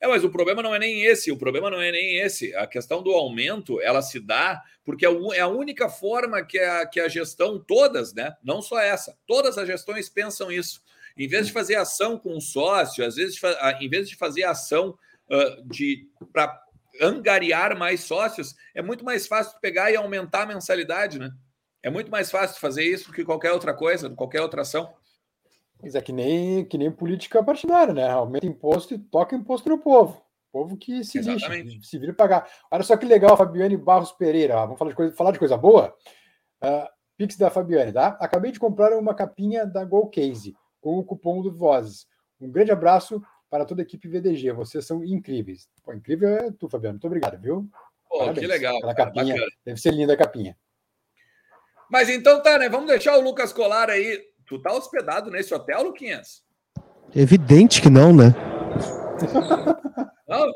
É, mas o problema não é nem esse, o problema não é nem esse. A questão do aumento, ela se dá porque é, é a única forma que a, que a gestão, todas, né? Não só essa, todas as gestões pensam isso. Em vez de fazer ação com o sócio, às vezes, em vez de fazer ação uh, de para angariar mais sócios, é muito mais fácil pegar e aumentar a mensalidade, né? É muito mais fácil fazer isso do que qualquer outra coisa, qualquer outra ação. Mas é que nem, que nem política partidária, né? Aumenta imposto e toca imposto no povo. povo que se lixe, se vira pagar. Olha só que legal, Fabiane Barros Pereira. Vamos falar de coisa, falar de coisa boa? Uh, Pix da Fabiane, tá? Acabei de comprar uma capinha da Go Case com o cupom do Vozes. Um grande abraço para toda a equipe VDG. Vocês são incríveis. Pô, incrível é tu, Fabiano. Muito obrigado, viu? Pô, que legal. Cara, capinha. Deve ser linda a capinha. Mas então tá, né? Vamos deixar o Lucas Colar aí. Tu tá hospedado nesse hotel, Luquinhas? Evidente que não, né? Não,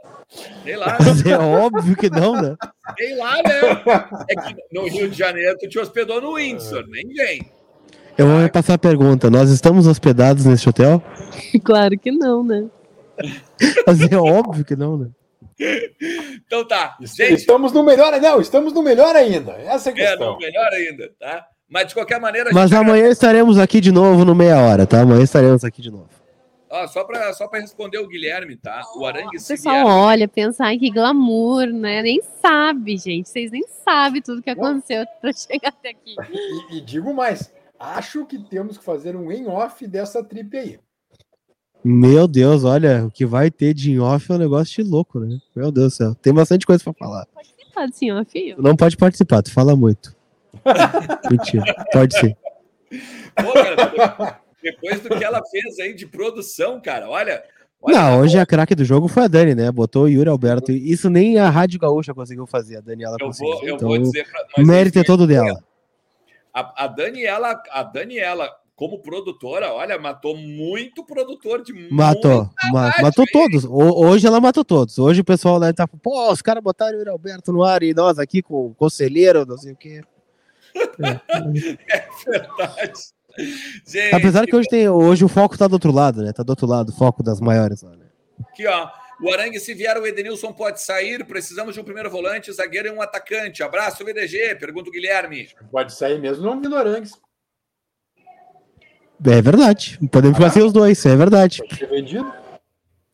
sei lá. Mas é óbvio que não, né? Sei lá, né? É que no Rio de Janeiro tu te hospedou no Windsor, nem vem. Eu vou repassar a pergunta. Nós estamos hospedados neste hotel? Claro que não, né? Mas é óbvio que não, né? Então tá. Gente, estamos no melhor, não, estamos no melhor ainda. Essa é a questão. É, no melhor ainda, tá? Mas de qualquer maneira. Mas amanhã estaremos aqui de novo no meia hora, tá? Amanhã estaremos aqui de novo. Ó, só para só responder o Guilherme, tá? O Arangue. O pessoal Guilherme... olha, pensa, ai, que glamour, né? Nem sabe, gente. Vocês nem sabem tudo que aconteceu para chegar até aqui. E, e digo mais, acho que temos que fazer um em-off dessa trip aí. Meu Deus, olha, o que vai ter de in-off é um negócio de louco, né? Meu Deus do céu, tem bastante coisa para falar. Pode participar desse in-off? Não pode participar, tu fala muito. Mentira, pode ser. Pô, cara, depois do que ela fez aí de produção, cara, olha. olha não, hoje a craque do jogo foi a Dani, né? Botou o Yuri Alberto. Isso nem a Rádio Gaúcha conseguiu fazer, a Daniela eu conseguiu. Vou, eu então, vou dizer pra, mérito é todo dela. A, a, Daniela, a Daniela como produtora, olha, matou muito produtor de Matou, ma matou todos. O, hoje ela matou todos. Hoje o pessoal lá tá, pô, os caras botaram o Yuri Alberto no ar e nós aqui com o conselheiro, não sei o quê. É, é verdade. Gente, Apesar que hoje tem, hoje o foco tá do outro lado, né? Tá do outro lado, o foco das maiores lá, né? Aqui, ó. O Arangue, se vier o Edenilson, pode sair. Precisamos de um primeiro volante, zagueiro e um atacante. Abraço, VDG. Pergunta o Guilherme. Pode sair mesmo não vindo Arangues. É verdade. Podemos ah, fazer os dois, é verdade. Pode ser vendido.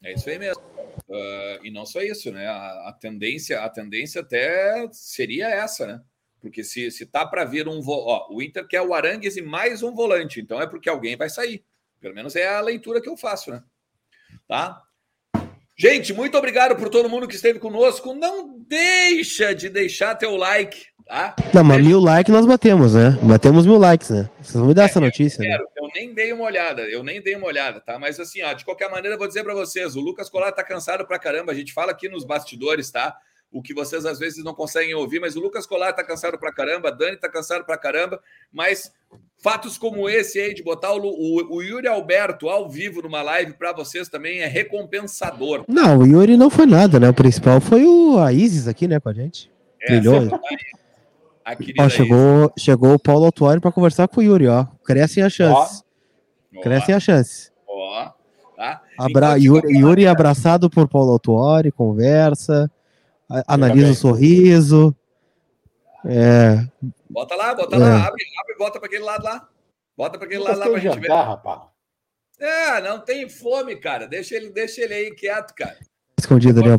É isso aí mesmo. Uh, e não só isso, né? A, a, tendência, a tendência até seria essa, né? Porque se, se tá para vir um. Ó, o Inter quer o Arangues e mais um volante, então é porque alguém vai sair. Pelo menos é a leitura que eu faço, né? Tá? Gente, muito obrigado por todo mundo que esteve conosco. Não deixa de deixar teu like, tá? Não, mas mil likes nós batemos, né? Batemos mil likes, né? Vocês vão me dar é, essa notícia. Eu, né? eu nem dei uma olhada, eu nem dei uma olhada, tá? Mas assim, ó, de qualquer maneira, eu vou dizer para vocês: o Lucas Colar tá cansado pra caramba. A gente fala aqui nos bastidores, tá? o que vocês às vezes não conseguem ouvir, mas o Lucas Colar tá cansado pra caramba, a Dani tá cansado pra caramba, mas fatos como esse aí de botar o, o, o Yuri Alberto ao vivo numa live para vocês também é recompensador. Não, o Yuri não foi nada, né? O principal foi o, a Isis aqui, né, com a gente. É, ó, chegou, chegou o Paulo Autuário para conversar com o Yuri, ó. Crescem as chances. Ó. Crescem as chances. Ó. Tá? Abra... Yuri, Yuri abraçado por Paulo Autuori, conversa analisa o sorriso. É... Bota lá, bota é. lá, abre, abre, bota para aquele lado lá. Bota para aquele lado lá para gente ver. Rapaz. É, não tem fome, cara. Deixa ele, deixa ele aí quieto, cara. Escondido ali, o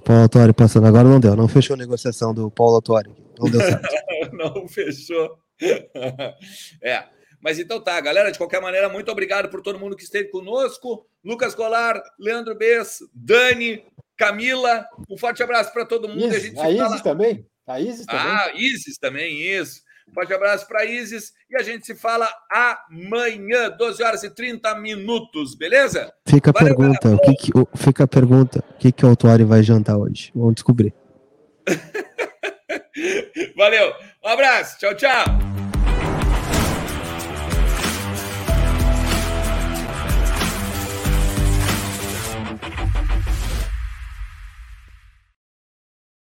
Paulo Autori passando. Agora não deu, não fechou a negociação do Paulo Autori. Não deu certo. não fechou. é. Mas então tá, galera, de qualquer maneira, muito obrigado por todo mundo que esteve conosco. Lucas Colar, Leandro Bess, Dani, Camila, um forte abraço para todo mundo. Isis, a, gente a Isis fala... também? A Isis também? Ah, Isis também, isso. Um forte abraço para Isis e a gente se fala amanhã, 12 horas e 30 minutos, beleza? Fica a pergunta, o que, que fica a pergunta, o que, que o Autuário vai jantar hoje? Vamos descobrir. Valeu, um abraço, tchau, tchau.